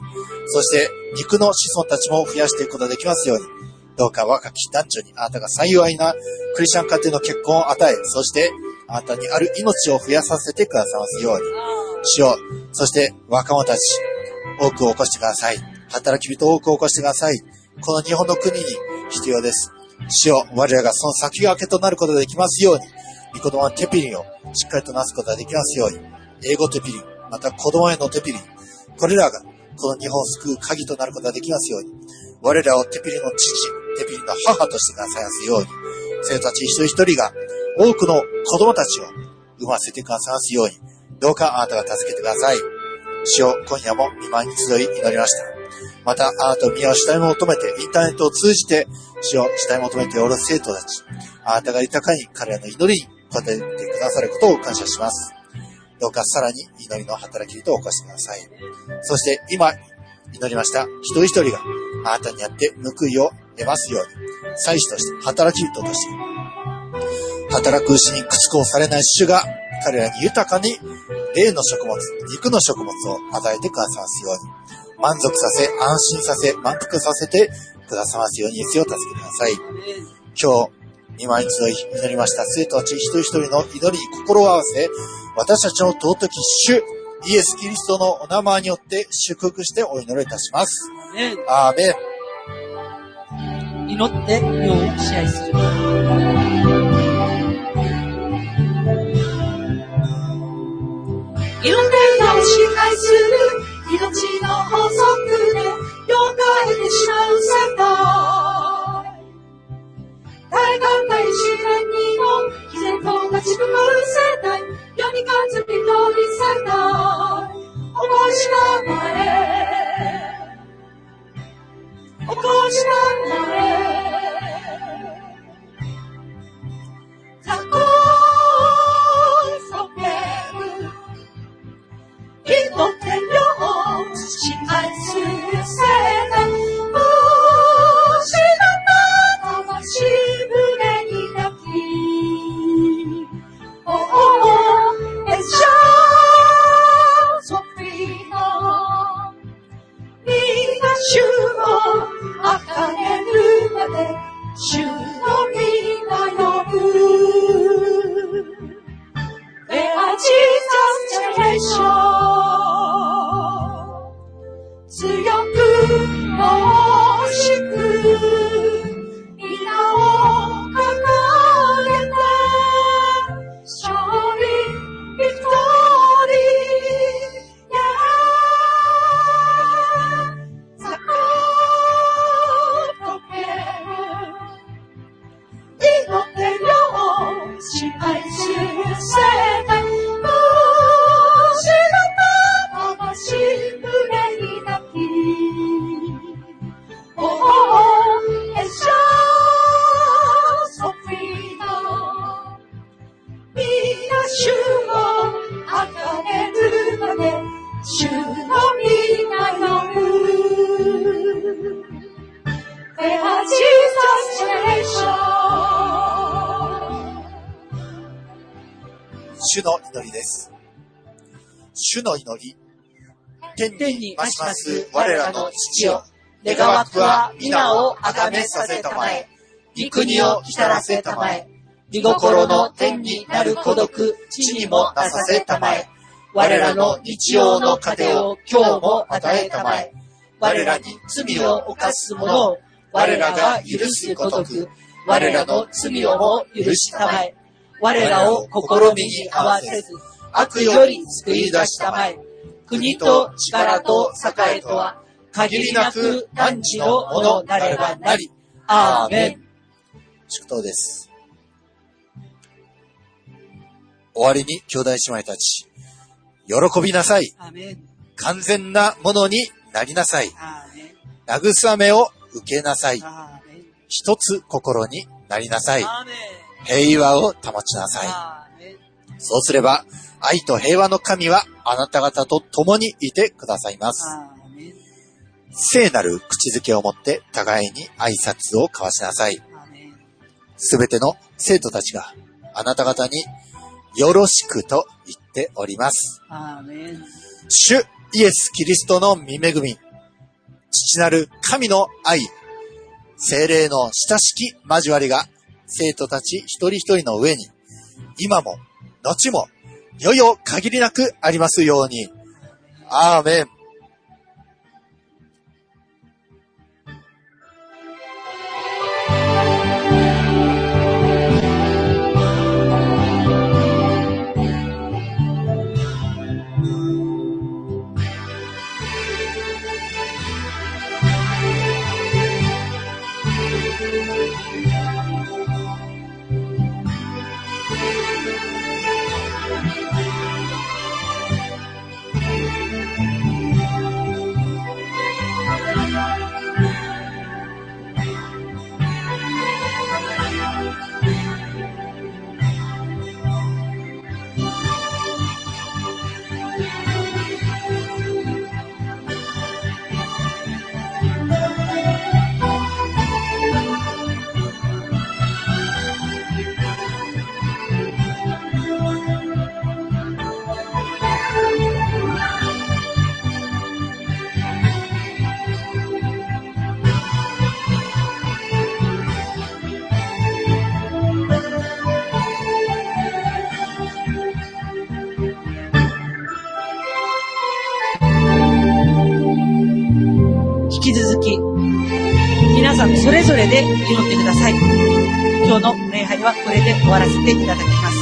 そして肉の子孫たちも増やしていくことができますように、どうか若き男女にあなたが幸いなクリスチャン家庭の結婚を与え、そしてあなたにある命を増やさせてくださいますように、主よ、そして若者たち、多くを起こしてください。働き人多く起こしてください。この日本の国に必要です。主よ、我らがその先駆けとなることができますように、御子供のテピリンをしっかりとなすことができますように、英語テピリン、また子供へのテピリン、これらがこの日本を救う鍵となることができますように、我らをテピリンの父、テピリンの母としてくださいますように、生徒たち一人一人が多くの子供たちを産ませてくださいますように、どうかあなたが助けてください。主よ、今夜も見舞いに集い祈りました。また、あなたの宮を主体求めて、インターネットを通じて、主を主体求めておる生徒たち、あなたが豊かに彼らの祈りに応えてくださることを感謝します。どうかさらに祈りの働き人を起こしてください。そして今、祈りました一人一人があなたにあって報いを得ますように、祭司として、働き人として、働く牛に駆逐をされない主が彼らに豊かに霊の食物、肉の食物を与えてくださいますように、満足させ、安心させ、満腹させてくださいますように、イエスを助けてください。今日、今一度祈りました生徒たち一人一人の祈りに心を合わせ、私たちの尊き主、イエス・キリストのお名前によって祝福してお祈りいたします。アーメンアーメン。祈って世を支配する。支配する命の法則で溶かれてしまう世界。大学大自然にも毅然と立ち向かう世代世に勝つ一人世代起こしなまえ起こしなまえ過去一目天用，心安是谁的？不是那那那那西不来你的皮，哦哦哦，一笑作飞哦，你那修哦，阿卡耶鲁巴的修。激荡着燃烧只要不忘の祈り。天にま増しますす我我らの父よ。願わくは皆をあがめさせたまえ。御国を来たらせたまえ。御心の天になる孤独、地にもなさせたまえ。我らの日曜の糧を今日も与えたまえ。我らに罪を犯す者を我らが許すごとく、我らの罪をも許したまえ。我らを試みに合わせず、悪より救い出したまえ。国と力と栄とは、限りなく汝のものなればなり。アーメン。祝祷です。終わりに兄弟姉妹たち、喜びなさい。完全なものになりなさい。慰めを受けなさい。一つ心になりなさい。平和を保ちなさい。そうすれば、愛と平和の神はあなた方と共にいてくださいます。聖なる口づけを持って互いに挨拶を交わしなさい。すべての生徒たちがあなた方によろしくと言っております。主イエス・キリストの御恵み、父なる神の愛、精霊の親しき交わりが生徒たち一人一人の上に、今も、後も、いよいよ限りなくありますように。アーメン。それぞれで祈ってください。今日の礼拝はこれで終わらせていただきます。